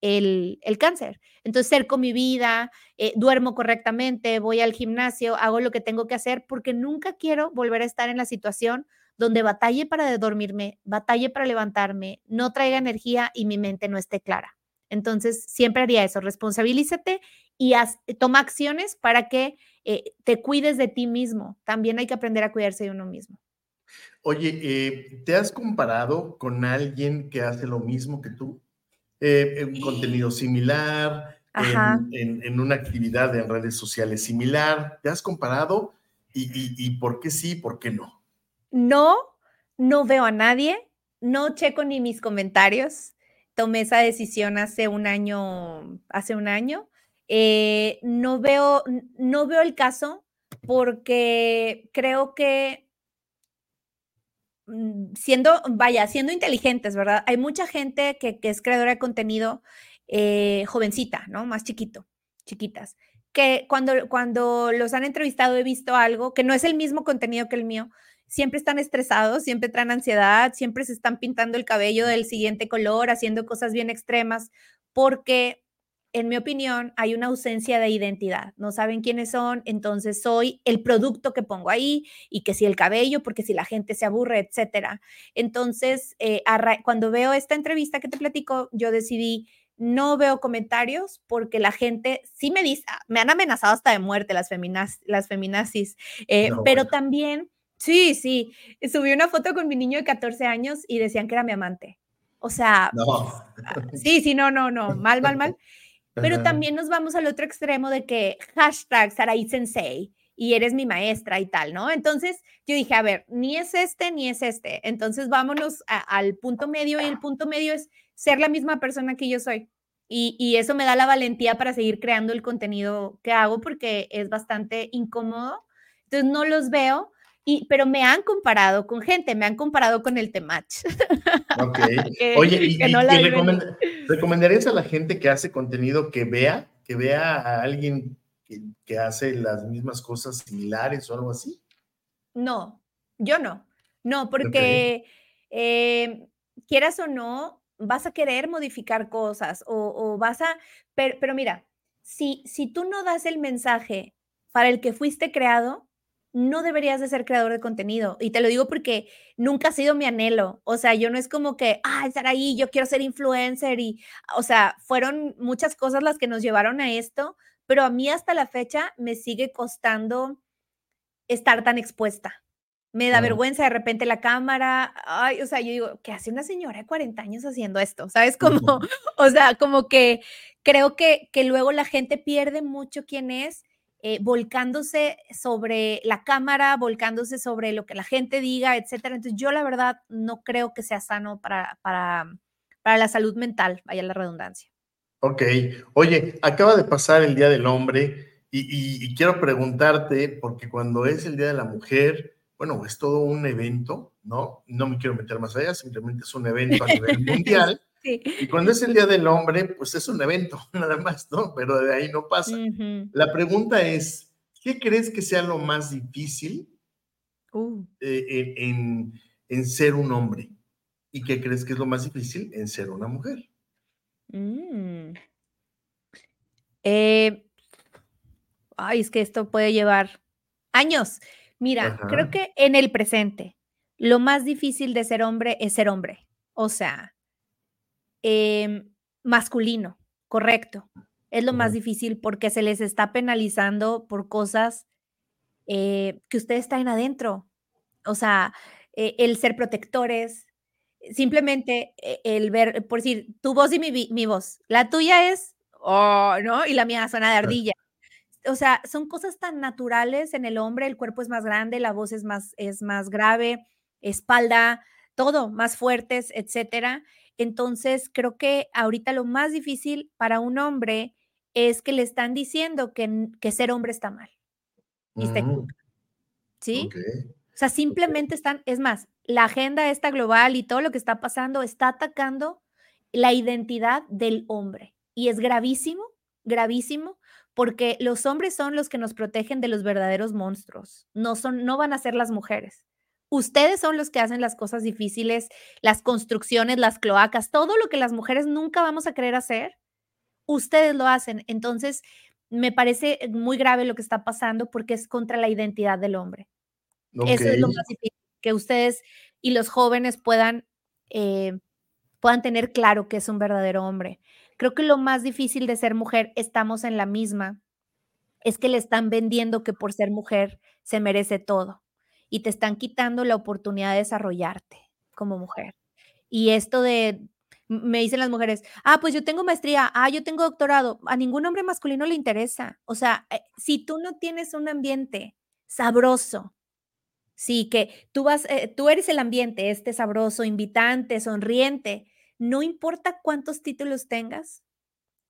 el, cáncer. Entonces, cerco mi vida, eh, duermo correctamente, voy al gimnasio, hago lo que tengo que hacer, porque nunca quiero volver a estar en la situación donde batalle para dormirme, batalle para levantarme, no traiga energía y mi mente no esté clara. Entonces, siempre haría eso, responsabilízate y toma acciones para que eh, te cuides de ti mismo. También hay que aprender a cuidarse de uno mismo.
Oye, eh, ¿te has comparado con alguien que hace lo mismo que tú? Eh, un contenido similar, en, una actividad en redes sociales similar. ¿Te has comparado? ¿Y, por qué sí, por qué no?
No, no veo a nadie, no checo ni mis comentarios. Tomé esa decisión hace un año, hace un año. Eh, no veo, no veo el caso porque creo que siendo, vaya, siendo inteligentes, ¿verdad? Hay mucha gente que, que es creadora de contenido eh, jovencita, ¿no? Más chiquito, chiquitas, que cuando, cuando los han entrevistado he visto algo que no es el mismo contenido que el mío, siempre están estresados, siempre traen ansiedad, siempre se están pintando el cabello del siguiente color, haciendo cosas bien extremas, porque en mi opinión, hay una ausencia de identidad. No saben quiénes son, entonces soy el producto que pongo ahí y que si el cabello, porque si la gente se aburre, etcétera. Entonces, eh, cuando veo esta entrevista que te platico, yo decidí no veo comentarios porque la gente sí me dice, ah, me han amenazado hasta de muerte las, feminas, las feminazis, eh, pero también, sí, sí, subí una foto con mi niño de 14 años y decían que era mi amante. O sea, ah, sí, sí, no, no, no, mal, mal, mal. Pero también nos vamos al otro extremo de que hashtag Sarai Sensei y eres mi maestra y tal, ¿no? Entonces yo dije, a ver, ni es este ni es este. Entonces vámonos al punto medio y el punto medio es ser la misma persona que yo soy. Y, y, eso me da la valentía para seguir creando el contenido que hago porque es bastante incómodo. Entonces no los veo, y, pero me han comparado con gente, me han comparado con el Temach.
Ok. Oye, ¿y, recomendarías a la gente que hace contenido que vea, que vea a alguien que, hace las mismas cosas similares o algo así?
No, yo no. No, porque eh, quieras o no, vas a querer modificar cosas o, vas a, pero, pero, mira, si, si tú no das el mensaje para el que fuiste creado, no deberías de ser creador de contenido. Y te lo digo porque nunca ha sido mi anhelo. O sea, yo no es como que, ah, estar ahí, yo quiero ser influencer y, o sea, fueron muchas cosas las que nos llevaron a esto, pero a mí hasta la fecha me sigue costando estar tan expuesta. Me da vergüenza de repente la cámara. Ay, o sea, yo digo, ¿qué hace una señora de 40 años haciendo esto? ¿Sabes? Como, o sea, como que creo que, que luego la gente pierde mucho quién es eh, volcándose sobre la cámara, volcándose sobre lo que la gente diga, etcétera. Entonces, yo la verdad no creo que sea sano para, para, para la salud mental, vaya la redundancia.
Ok. Oye, acaba de pasar el Día del Hombre y, quiero preguntarte, porque cuando es el Día de la Mujer, bueno, es todo un evento, ¿no? No me quiero meter más allá, simplemente es un evento a nivel mundial. Y cuando es el Día del Hombre, pues es un evento, nada más, ¿no? Pero de ahí no pasa. La pregunta es, ¿qué crees que sea lo más difícil uh. eh, en, ser un hombre? ¿Y qué crees que es lo más difícil en ser una mujer?
Mm. Eh, ay, es que esto puede llevar años. Mira, creo que en el presente, lo más difícil de ser hombre es ser hombre. O sea, Em, masculino, correcto. Es lo más difícil porque se les está penalizando por cosas eh, que ustedes traen adentro. O sea, eh, el ser protectores, simplemente eh, el ver, por decir, tu voz y mi, voz. La tuya es, oh, ¿no? Y la mía suena de ardilla. O sea, son cosas tan naturales en el hombre, el cuerpo es más grande, la voz es más, es más grave, espalda, todo más fuertes, etcétera. Entonces, creo que ahorita lo más difícil para un hombre es que le están diciendo que, que ser hombre está mal. Y mm. ¿Sí? O sea, simplemente están, es más, la agenda esta global y todo lo que está pasando está atacando la identidad del hombre. Y es gravísimo, gravísimo, porque los hombres son los que nos protegen de los verdaderos monstruos. No son, no van a ser las mujeres. Ustedes son los que hacen las cosas difíciles, las construcciones, las cloacas, todo lo que las mujeres nunca vamos a querer hacer, ustedes lo hacen. Entonces, me parece muy grave lo que está pasando porque es contra la identidad del hombre. Eso es lo más difícil, que ustedes y los jóvenes puedan, eh, puedan tener claro que es un verdadero hombre. Creo que lo más difícil de ser mujer, estamos en la misma, es que le están vendiendo que por ser mujer se merece todo y te están quitando la oportunidad de desarrollarte como mujer. Y esto de, me dicen las mujeres, ah, pues yo tengo maestría, ah, yo tengo doctorado, a ningún hombre masculino le interesa. O sea, eh, si tú no tienes un ambiente sabroso, sí, que tú vas, eh, tú eres el ambiente, este sabroso, invitante, sonriente, no importa cuántos títulos tengas,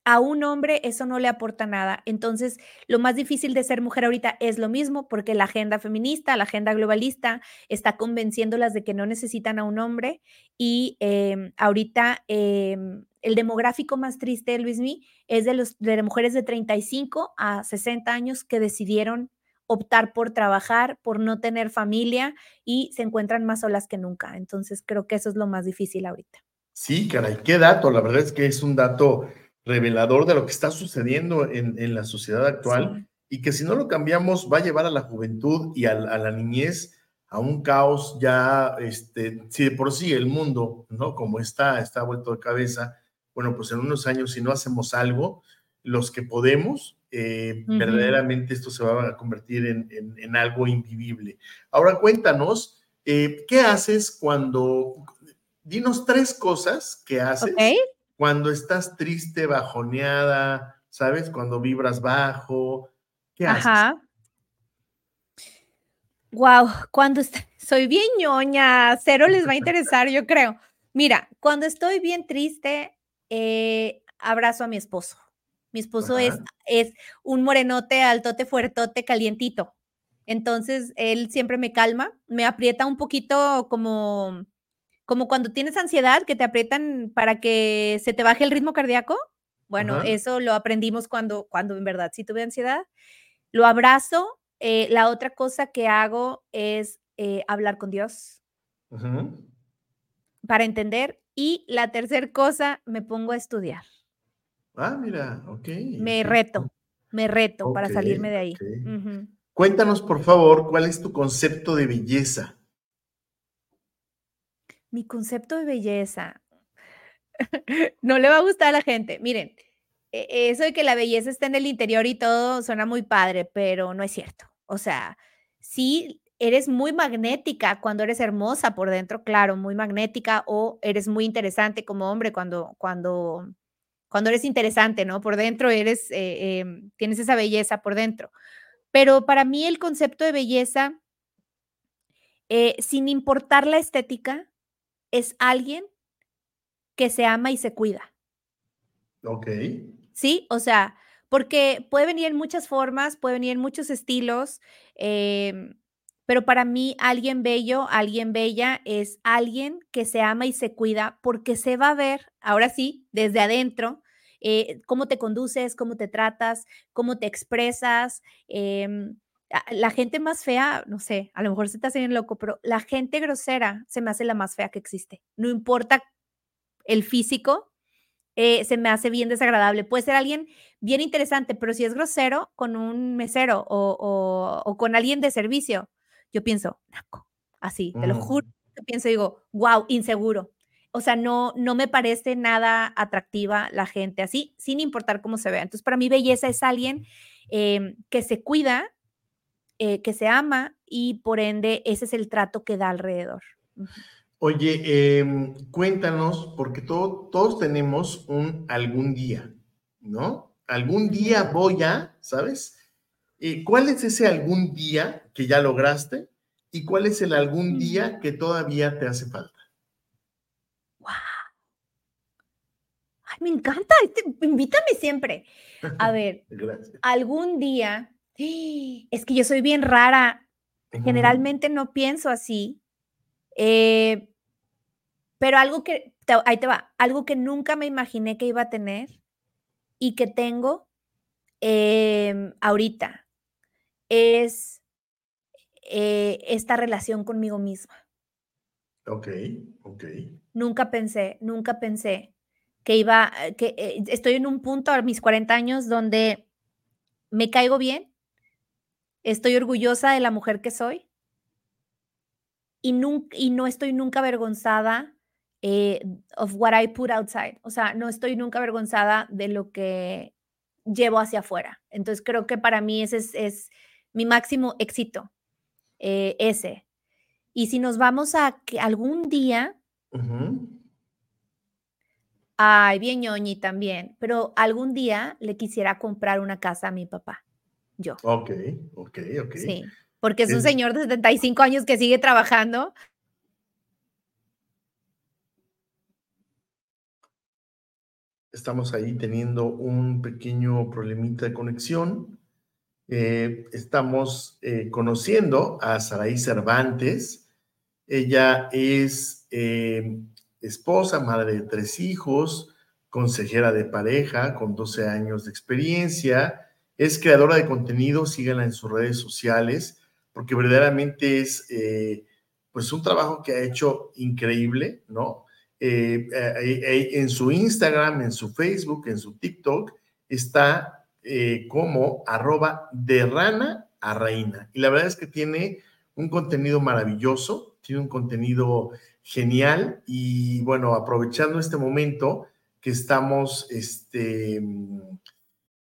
a un hombre eso no le aporta nada. Entonces, lo más difícil de ser mujer ahorita es lo mismo, porque la agenda feminista, la agenda globalista, está convenciéndolas de que no necesitan a un hombre. Y em, ahorita em, el demográfico más triste, Luismi, es de, los, de mujeres de 35 a 60 años que decidieron optar por trabajar, por no tener familia y se encuentran más solas que nunca. Entonces, creo que eso es lo más difícil ahorita.
Sí, caray, qué dato. La verdad es que es un dato revelador de lo que está sucediendo en, en la sociedad actual y que si no lo cambiamos va a llevar a la juventud y a, la niñez a un caos ya, este, si de por sí el mundo, ¿no? Como está, está vuelto de cabeza, bueno, pues en unos años si no hacemos algo, los que podemos, eh, verdaderamente esto se va a convertir en, en, algo invivible. Ahora cuéntanos, eh, ¿qué haces cuando, dinos tres cosas que haces cuando estás triste, bajoneada, ¿sabes? Cuando vibras bajo, ¿qué haces? Ajá.
Wow, cuando soy bien ñoña, cero les va a interesar, yo creo. Mira, cuando estoy bien triste, eh, abrazo a mi esposo. Mi esposo es, es un morenote, altote, fuertote, calientito. Entonces, él siempre me calma, me aprieta un poquito como como cuando tienes ansiedad, que te aprietan para que se te baje el ritmo cardíaco. Bueno, eso lo aprendimos cuando, cuando en verdad sí tuve ansiedad. Lo abrazo. Eh, la otra cosa que hago es eh, hablar con Dios para entender. Y la tercera cosa, me pongo a estudiar.
Ah, mira, ok.
Me reto, me reto para salirme de ahí.
Cuéntanos, por favor, cuál es tu concepto de belleza.
Mi concepto de belleza. no le va a gustar a la gente. Miren, e, eso de que la belleza está en el interior y todo suena muy padre, pero no es cierto. O sea, sí eres muy magnética cuando eres hermosa por dentro, claro, muy magnética, o eres muy interesante como hombre cuando, cuando, cuando eres interesante, ¿no? Por dentro eres, eh, em, tienes esa belleza por dentro. Pero para mí el concepto de belleza, eh, sin importar la estética, es alguien que se ama y se cuida.
Ok.
Sí, o sea, porque puede venir en muchas formas, puede venir en muchos estilos, em, pero para mí alguien bello, alguien bella es alguien que se ama y se cuida porque se va a ver, ahora sí, desde adentro, eh, cómo te conduces, cómo te tratas, cómo te expresas, eh, la gente más fea, no sé, a lo mejor se te hace bien loco, pero la gente grosera se me hace la más fea que existe. No importa el físico, eh, se me hace bien desagradable. Puede ser alguien bien interesante, pero si es grosero con un mesero o, con alguien de servicio, yo pienso, así, te lo juro, mm. pienso y digo, wow, inseguro. O sea, no, no me parece nada atractiva la gente así, sin importar cómo se vea. Entonces, para mí, belleza es alguien em, que se cuida, eh, que se ama y por ende ese es el trato que da alrededor.
Oye, em, cuéntanos, porque todos tenemos un algún día, ¿no? Algún día voy a, ¿sabes? Eh, ¿Cuál es ese algún día que ya lograste y cuál es el algún día que todavía te hace falta?
¡Wow! Ay, me encanta, este, invítame siempre. A ver, algún día es que yo soy bien rara. Generalmente no pienso así. Eh, pero algo que, ahí te va, algo que nunca me imaginé que iba a tener y que tengo em, ahorita es eh, esta relación conmigo misma.
Ok, ok.
Nunca pensé, nunca pensé que iba, que eh, estoy en un punto a mis 40 años donde me caigo bien, Estoy orgullosa de la mujer que soy y, y no estoy nunca avergonzada eh, of what I put outside. O sea, no estoy nunca avergonzada de lo que llevo hacia afuera. Entonces creo que para mí ese es, mi máximo éxito, eh, ese. Y si nos vamos a que algún día, ay, bien ñoñi también, pero algún día le quisiera comprar una casa a mi papá yo.
Ok, ok, ok.
Sí, porque es un señor de 75 años que sigue trabajando.
Estamos ahí teniendo un pequeño problemita de conexión. Eh, estamos eh, conociendo a Saraí Cervantes. Ella es eh, esposa, madre de tres hijos, consejera de pareja con 12 años de experiencia. Es creadora de contenido, síganla en sus redes sociales, porque verdaderamente es pues un trabajo que ha hecho increíble, ¿no? Eh, eh, eh, en su Instagram, en su Facebook, en su TikTok, está como arroba de rana a reina. Y la verdad es que tiene un contenido maravilloso, tiene un contenido genial y bueno, aprovechando este momento que estamos, este...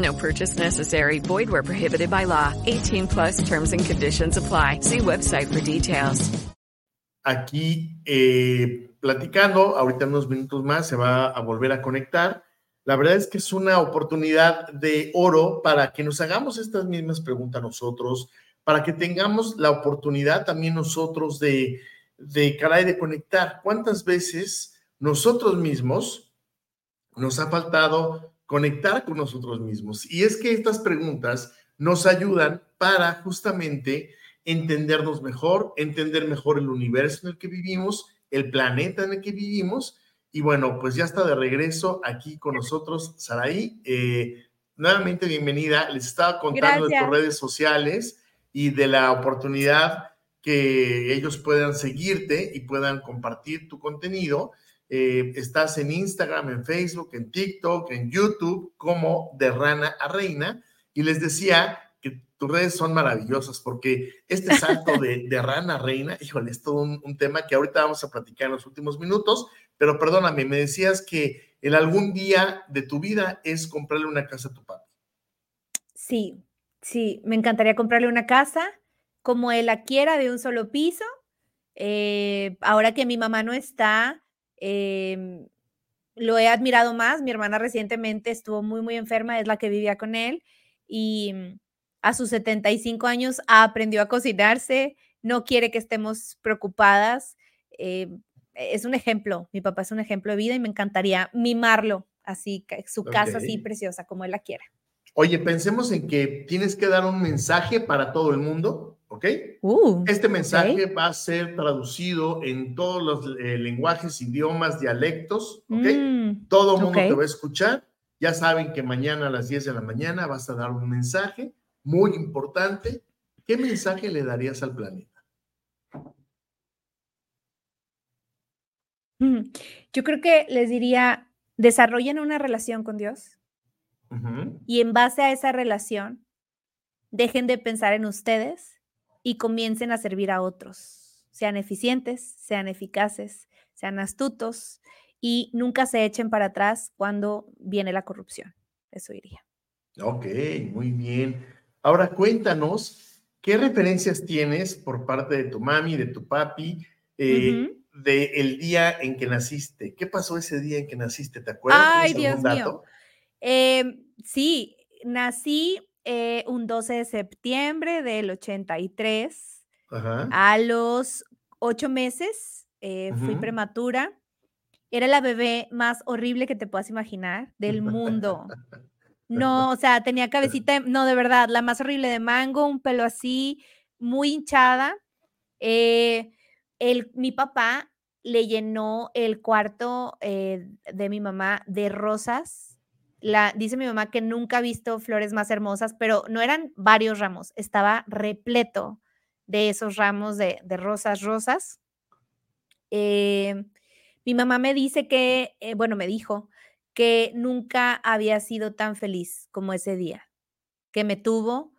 No purchase necessary. Void where prohibited by law. 18 plus terms and conditions apply. See website for details.
Aquí, eh, platicando, ahorita en unos minutos más se va a volver a conectar. La verdad es que es una oportunidad de oro para que nos hagamos estas mismas preguntas nosotros, para que tengamos la oportunidad también nosotros de, de caray, de conectar. ¿Cuántas veces nosotros mismos nos ha faltado conectar con nosotros mismos? Y es que estas preguntas nos ayudan para justamente entendernos mejor, entender mejor el universo en el que vivimos el planeta en el que vivimos. Y bueno, pues ya está de regreso aquí con nosotros, Saraí. Eh, nuevamente bienvenida. Les estaba contando de tus redes sociales y de la oportunidad que ellos puedan seguirte y puedan compartir tu contenido. Eh, estás en Instagram, en Facebook, en TikTok, en YouTube, como de rana a reina. Y les decía tus redes son maravillosas porque este salto de, de rana reina, híjole, es todo un, tema que ahorita vamos a platicar en los últimos minutos, pero perdóname, me decías que el algún día de tu vida es comprarle una casa a tu papá.
Sí, sí, me encantaría comprarle una casa como él la quiera, de un solo piso. Eh, ahora que mi mamá no está, em, lo he admirado más. Mi hermana recientemente estuvo muy, muy enferma, es la que vivía con él y a sus 75 años aprendió a cocinarse, no quiere que estemos preocupadas. Eh, es un ejemplo, mi papá es un ejemplo de vida y me encantaría mimarlo así, su casa así preciosa como él la quiera.
Oye, pensemos en que tienes que dar un mensaje para todo el mundo, ¿ok?
Uh,
este mensaje va a ser traducido en todos los eh, lenguajes, idiomas, dialectos, ¿ok? Mm, todo el mundo te va a escuchar. Ya saben que mañana a las 10 de la mañana vas a dar un mensaje muy importante. ¿Qué mensaje le darías al planeta?
Mm, yo creo que les diría, desarrollen una relación con Dios y en base a esa relación, dejen de pensar en ustedes y comiencen a servir a otros. Sean eficientes, sean eficaces, sean astutos y nunca se echen para atrás cuando viene la corrupción. Eso diría.
Ok, muy bien. Ahora cuéntanos, ¿qué referencias tienes por parte de tu mami, de tu papi, eh, del día en que naciste? ¿Qué pasó ese día en que naciste? ¿Te acuerdas?
Ay, Dios mío. Em, sí, nací eh, un 12 de septiembre del 83. A los ocho meses eh, fui prematura. Era la bebé más horrible que te puedas imaginar del mundo. No, o sea, tenía cabecita, no, de verdad, la más horrible de mango, un pelo así, muy hinchada. Eh, el, mi papá le llenó el cuarto eh, de mi mamá de rosas. La, dice mi mamá que nunca ha visto flores más hermosas, pero no eran varios ramos, estaba repleto de esos ramos de, rosas rosas. Eh, mi mamá me dice que, bueno, me dijo que nunca había sido tan feliz como ese día, que me tuvo.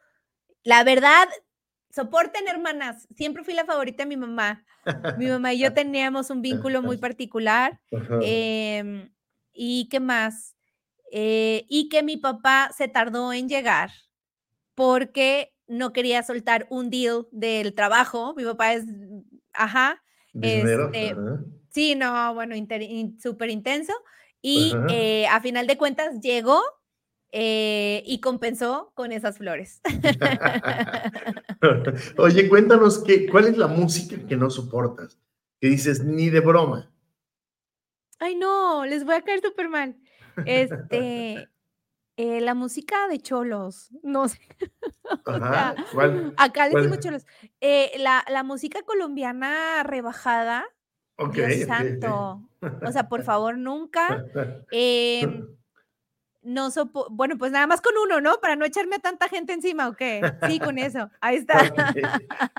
La verdad, soporten hermanas, siempre fui la favorita de mi mamá. Mi mamá y yo teníamos un vínculo muy particular. Em, ¿Y qué más? Eh, y que mi papá se tardó en llegar porque no quería soltar un deal del trabajo. Mi papá es, ajá. Este,
ajá.
sí, no, bueno, in- súper intenso. Y eh, a final de cuentas llegó eh, y compensó con esas flores.
Oye, cuéntanos qué, cuál es la música que no soportas, que dices ni de broma.
Ay, no, les voy a caer súper mal. Este, eh, la música de cholos, no sé. O
Ajá,
sea,
¿cuál?
acá le decimos cholos. Eh, la, la música colombiana rebajada, Dios santo. O sea, por favor, nunca. em, no sopo- bueno, pues nada más con uno, ¿no? Para no echarme a tanta gente encima, ¿o qué? Sí, con eso. Ahí está.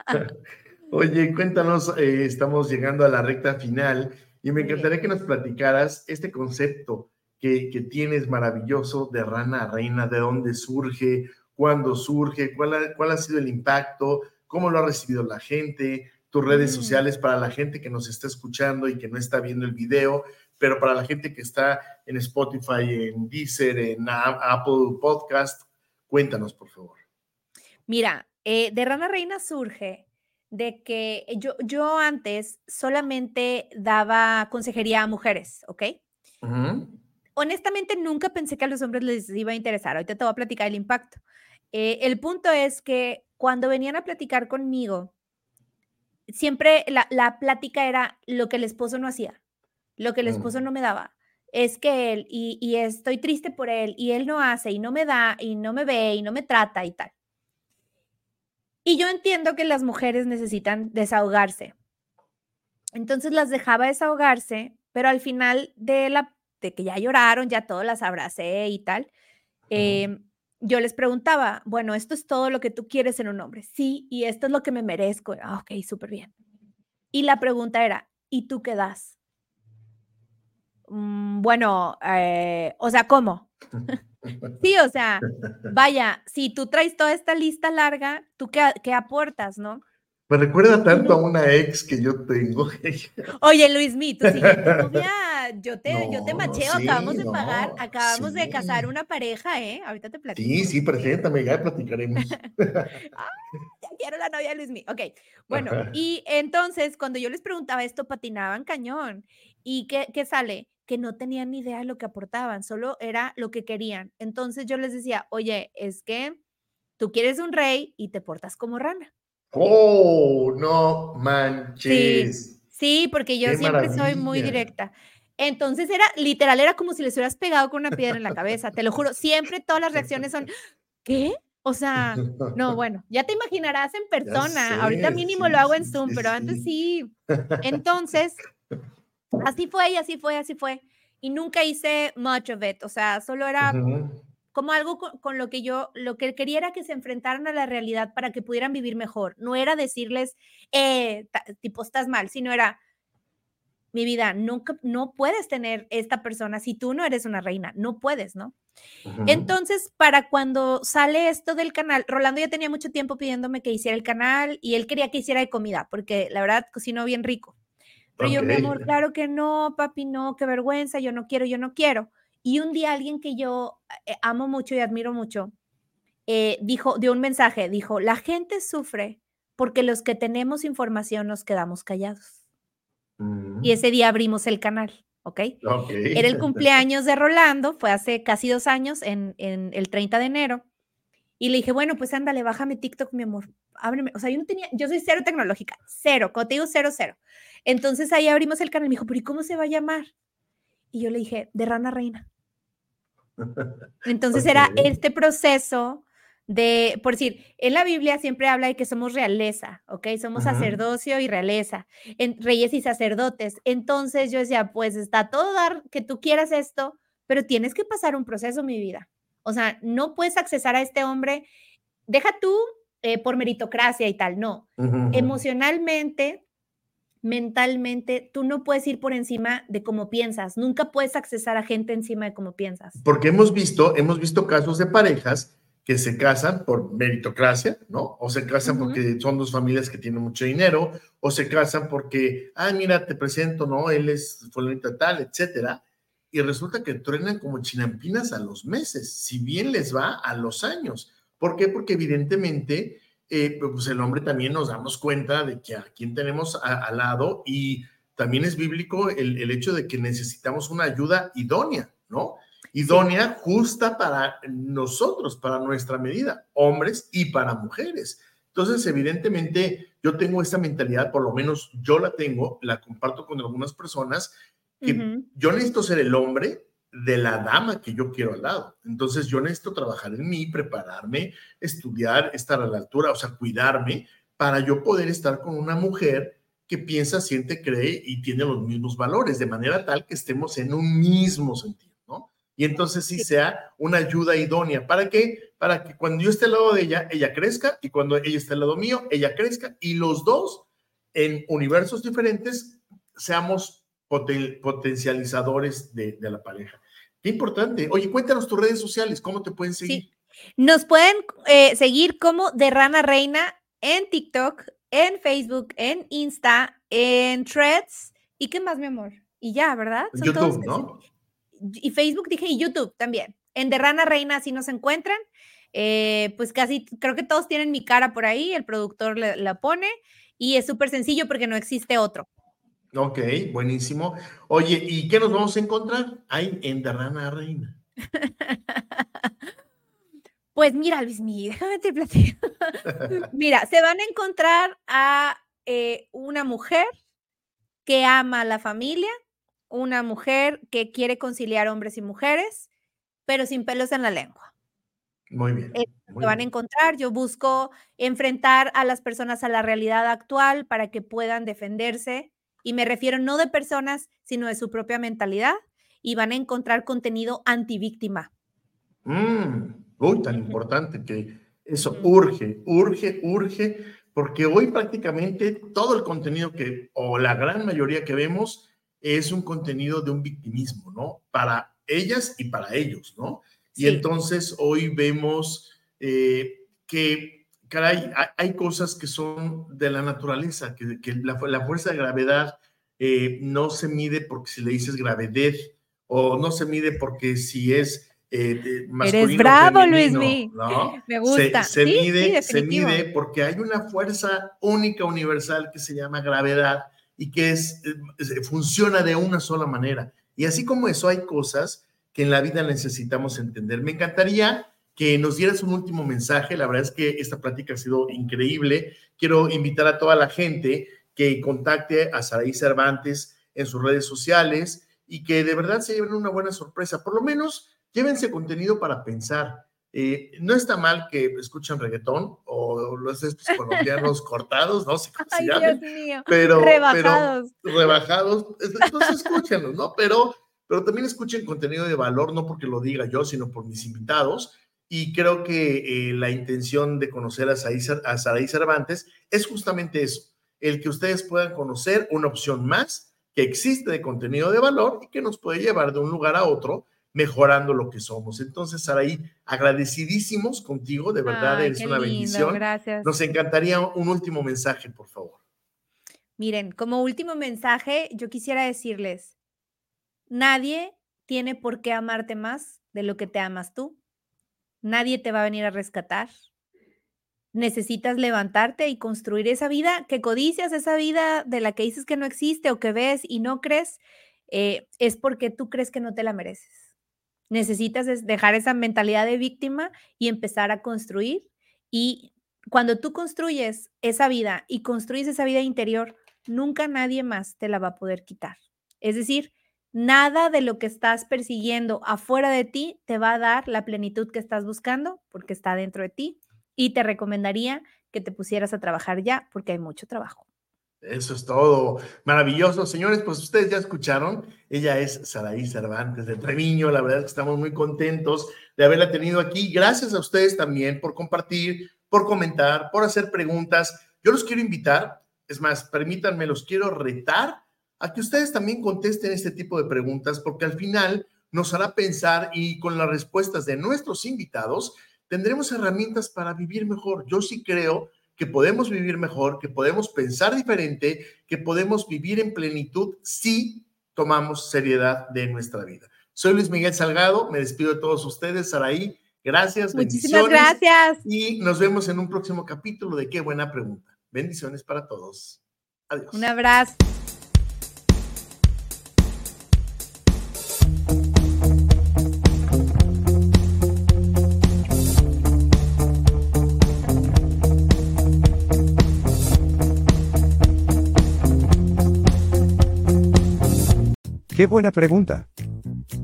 Oye, cuéntanos, eh, estamos llegando a la recta final y me encantaría que nos platicaras este concepto que, que tienes maravilloso de rana a reina, de dónde surge, cuándo surge, cuál ha, cuál ha sido el impacto, cómo lo ha recibido la gente, tus redes
Mm.
sociales para la gente que nos está escuchando y que no está viendo el video, pero para la gente que está en Spotify, en Deezer, en Apple Podcast, cuéntanos, por favor.
Mira, eh, de Rana Reina surge de que yo, yo antes solamente daba consejería a mujeres, ¿ok? Honestamente, nunca pensé que a los hombres les iba a interesar. Ahorita te voy a platicar el impacto. Eh, el punto es que cuando venían a platicar conmigo, siempre la, la plática era lo que el esposo no hacía, lo que el esposo
Mm.
no me daba. Es que él, y, y estoy triste por él, y él no hace, y no me da, y no me ve, y no me trata, y tal. Y yo entiendo que las mujeres necesitan desahogarse. Entonces las dejaba desahogarse, pero al final de la de que ya lloraron, ya todas las abracé y tal, em, yo les preguntaba, bueno, esto es todo lo que tú quieres en un hombre. Sí, y esto es lo que me merezco. Ah, ok, súper bien. Y la pregunta era, ¿y tú qué das? "Mm, bueno, eh, o sea, ¿cómo? Sí, o sea, vaya, si tú traes toda esta lista larga, ¿tú qué, qué aportas, no?
Me recuerda tanto a una ex que yo tengo.
Oye, Luis, mi, tu siguiente novia, yo te, yo te macheo,
sí,
acabamos de
no,
pagar, acabamos de
sí.
casar una pareja, ¿eh? Ahorita te platico.
Sí, sí, preséntame, ya platicaremos.
ya quiero la novia de Luis Mi. Ok, bueno,
Ajá.
y entonces cuando yo les preguntaba esto, patinaban cañón. ¿Y qué, qué sale? Que no tenían ni idea de lo que aportaban, solo era lo que querían. Entonces yo les decía, oye, es que tú quieres un rey y te portas como rana.
¡Oh, no
Sí,
manches!
sí, porque yo
¡Qué
siempre soy muy directa. Entonces era, literal, era como si les hubieras pegado con una piedra en la cabeza, te lo juro. Siempre todas las reacciones son, ¿qué? O sea, no, bueno, ya te imaginarás en persona. Ahorita
sé,
mínimo
sí,
lo hago en Zoom,
sí,
pero antes
sí.
Entonces, así fue y así fue, así fue. Y nunca hice much of it. O sea, solo era como algo con, con lo que yo, lo que quería era que se enfrentaran a la realidad para que pudieran vivir mejor. No era decirles, eh, tipo, estás mal, sino era, mi vida, nunca, no puedes tener esta persona si tú no eres una reina, no puedes, ¿no? Entonces, para cuando sale esto del canal, Rolando ya tenía mucho tiempo pidiéndome que hiciera el canal y él quería que hiciera de comida, porque la verdad cocinó bien rico. Pero yo, mi amor, claro que no, papi, no, qué vergüenza, yo no quiero, yo no quiero. Y un día alguien que yo eh, amo mucho y admiro mucho, eh, dijo, dio un mensaje, dijo, la gente sufre porque los que tenemos información nos quedamos callados. Y ese día abrimos el canal, ¿ok?
Ok.
Era el cumpleaños de Rolando, fue hace casi dos años, en, en el 30 de enero. Y le dije, bueno, pues ándale, bájame TikTok, mi amor. Ábreme. O sea, yo no tenía, yo soy cero tecnológica, cero, cuando te digo cero, cero. Entonces ahí abrimos el canal. Me dijo, pero ¿y cómo se va a llamar? Y yo le dije, de rana reina. Entonces era este proceso de, por decir, en la Biblia siempre habla de que somos realeza, ¿ok? Somos
Ujú.
sacerdocio y realeza, en, reyes y sacerdotes. Entonces yo decía, pues está todo dar que tú quieras esto, pero tienes que pasar un proceso, mi vida. O sea, no puedes accesar a este hombre, deja tú eh, por meritocracia y tal, no. Emocionalmente, mentalmente, tú no puedes ir por encima de cómo piensas. Nunca puedes accesar a gente encima de cómo piensas.
Porque hemos visto, hemos visto casos de parejas que se casan por meritocracia, ¿no? O se casan porque son dos familias que tienen mucho dinero, o se casan porque, ah, mira, te presento, ¿no? Él es fulanita tal, etcétera. Y resulta que truenan como chinampinas a los meses, si bien les va a los años. ¿Por qué? Porque evidentemente eh, pues el hombre también nos damos cuenta de que a quién tenemos al lado y también es bíblico el, el, hecho de que necesitamos una ayuda idónea, ¿no? Idónea, justa para nosotros, para nuestra medida, hombres y para mujeres. Entonces, evidentemente, yo tengo esta mentalidad, por lo menos yo la tengo, la comparto con algunas personas, que yo necesito ser el hombre de la dama que yo quiero al lado. Entonces, yo necesito trabajar en mí, prepararme, estudiar, estar a la altura, o sea, cuidarme para yo poder estar con una mujer que piensa, siente, cree y tiene los mismos valores, de manera tal que estemos en un mismo sentido. Y entonces sí sea una ayuda idónea. ¿Para qué? Para que cuando yo esté al lado de ella, ella crezca y cuando ella esté al lado mío, ella crezca y los dos en universos diferentes seamos potencializadores de, de la pareja. Qué importante. Oye, cuéntanos tus redes sociales, ¿cómo te pueden seguir? Sí.
Nos pueden eh, seguir como de Rana Reina en TikTok, en Facebook, en Insta, en Threads. ¿Y qué más, mi amor? Y ya, ¿verdad?
Son YouTube, ¿no?
Y Facebook dije, y YouTube también. En De Rana Reina, si nos encuentran. Eh, pues casi, creo que todos tienen mi cara por ahí, el productor la pone y es súper sencillo porque no existe otro.
Ok, buenísimo. Oye, ¿y qué nos vamos a encontrar? Ahí en De Rana Reina.
Pues mira, Luis déjame te platico. mira, se van a encontrar a eh, una mujer que ama a la familia, una mujer que quiere conciliar hombres y mujeres, pero sin pelos en la lengua.
Muy bien.
se van a encontrar. Yo busco enfrentar a las personas a la realidad actual para que puedan defenderse. Y me refiero no de personas, sino de su propia mentalidad. Y van a encontrar contenido antivíctima.
Mm. Uy, tan importante que eso urge, urge, urge, porque hoy prácticamente todo el contenido que, o la gran mayoría que vemos, es un contenido de un victimismo, ¿no? Para ellas y para ellos, ¿no? Y entonces hoy vemos eh, que, caray, hay, cosas que son de la naturaleza, que, la, fuerza de gravedad eh, no se mide porque si le dices gravedad, o no se mide porque si es eh,
Eres bravo, Luis ¿no? Me gusta.
Se, mide, se mide porque hay una fuerza única, universal, que se llama gravedad y que es, funciona de una sola manera. Y así como eso, hay cosas que en la vida necesitamos entender. Me encantaría que nos dieras un último mensaje. La verdad es que esta plática ha sido increíble. Quiero invitar a toda la gente que contacte a Saraí Cervantes en sus redes sociales y que de verdad se lleven una buena sorpresa. Por lo menos llévense contenido para pensar. Eh, no está mal que escuchen reggaetón o los estos colombianos cortados, ¿no?
Ay, Dios mío.
Pero, rebajados. Pero, rebajados. Entonces escúchenlos, ¿no? Pero, pero también escuchen contenido de valor, no porque lo diga yo, sino por mis invitados. Y creo que eh, la intención de conocer a Saraí Cervantes es justamente eso, el que ustedes puedan conocer una opción más que existe de contenido de valor y que nos puede llevar de un lugar a otro mejorando lo que somos. Entonces, Saraí, agradecidísimos contigo, de verdad eres una bendición.
Gracias.
Nos encantaría un último mensaje, por favor.
Miren, como último mensaje, yo quisiera decirles, nadie tiene por qué amarte más de lo que te amas tú. Nadie te va a venir a rescatar. Necesitas levantarte y construir esa vida que codicias, esa vida de la que dices que no existe o que ves y no crees, eh, es porque tú crees que no te la mereces necesitas dejar esa mentalidad de víctima y empezar a construir. Y cuando tú construyes esa vida y construyes esa vida interior, nunca nadie más te la va a poder quitar. Es decir, nada de lo que estás persiguiendo afuera de ti te va a dar la plenitud que estás buscando porque está dentro de ti. Y te recomendaría que te pusieras a trabajar ya porque hay mucho trabajo.
Eso es todo. Maravilloso. Señores, pues ustedes ya escucharon. Ella es Saraí Cervantes de Treviño. La verdad es que estamos muy contentos de haberla tenido aquí. Gracias a ustedes también por compartir, por comentar, por hacer preguntas. Yo los quiero invitar, es más, permítanme, los quiero retar a que ustedes también contesten este tipo de preguntas, porque al final nos hará pensar y con las respuestas de nuestros invitados tendremos herramientas para vivir mejor. Yo sí creo que podemos vivir mejor, que podemos pensar diferente, que podemos vivir en plenitud si tomamos seriedad de nuestra vida. Soy Luis Miguel Salgado, me despido de todos ustedes, Saraí, Gracias,
Muchísimas
bendiciones.
gracias.
Y nos vemos en un próximo capítulo de Qué buena pregunta. Bendiciones para todos. Adiós.
Un abrazo.
Qué buena pregunta.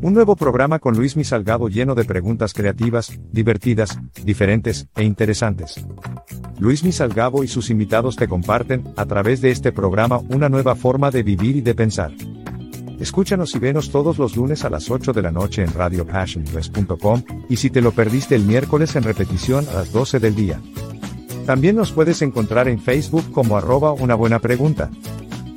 Un nuevo programa con Luis Mi Salgado lleno de preguntas creativas, divertidas, diferentes e interesantes. Luis Mi Salgado y sus invitados te comparten, a través de este programa, una nueva forma de vivir y de pensar. Escúchanos y venos todos los lunes a las 8 de la noche en radiopassionpress.com, y si te lo perdiste el miércoles en repetición a las 12 del día. También nos puedes encontrar en Facebook como arroba una buena pregunta.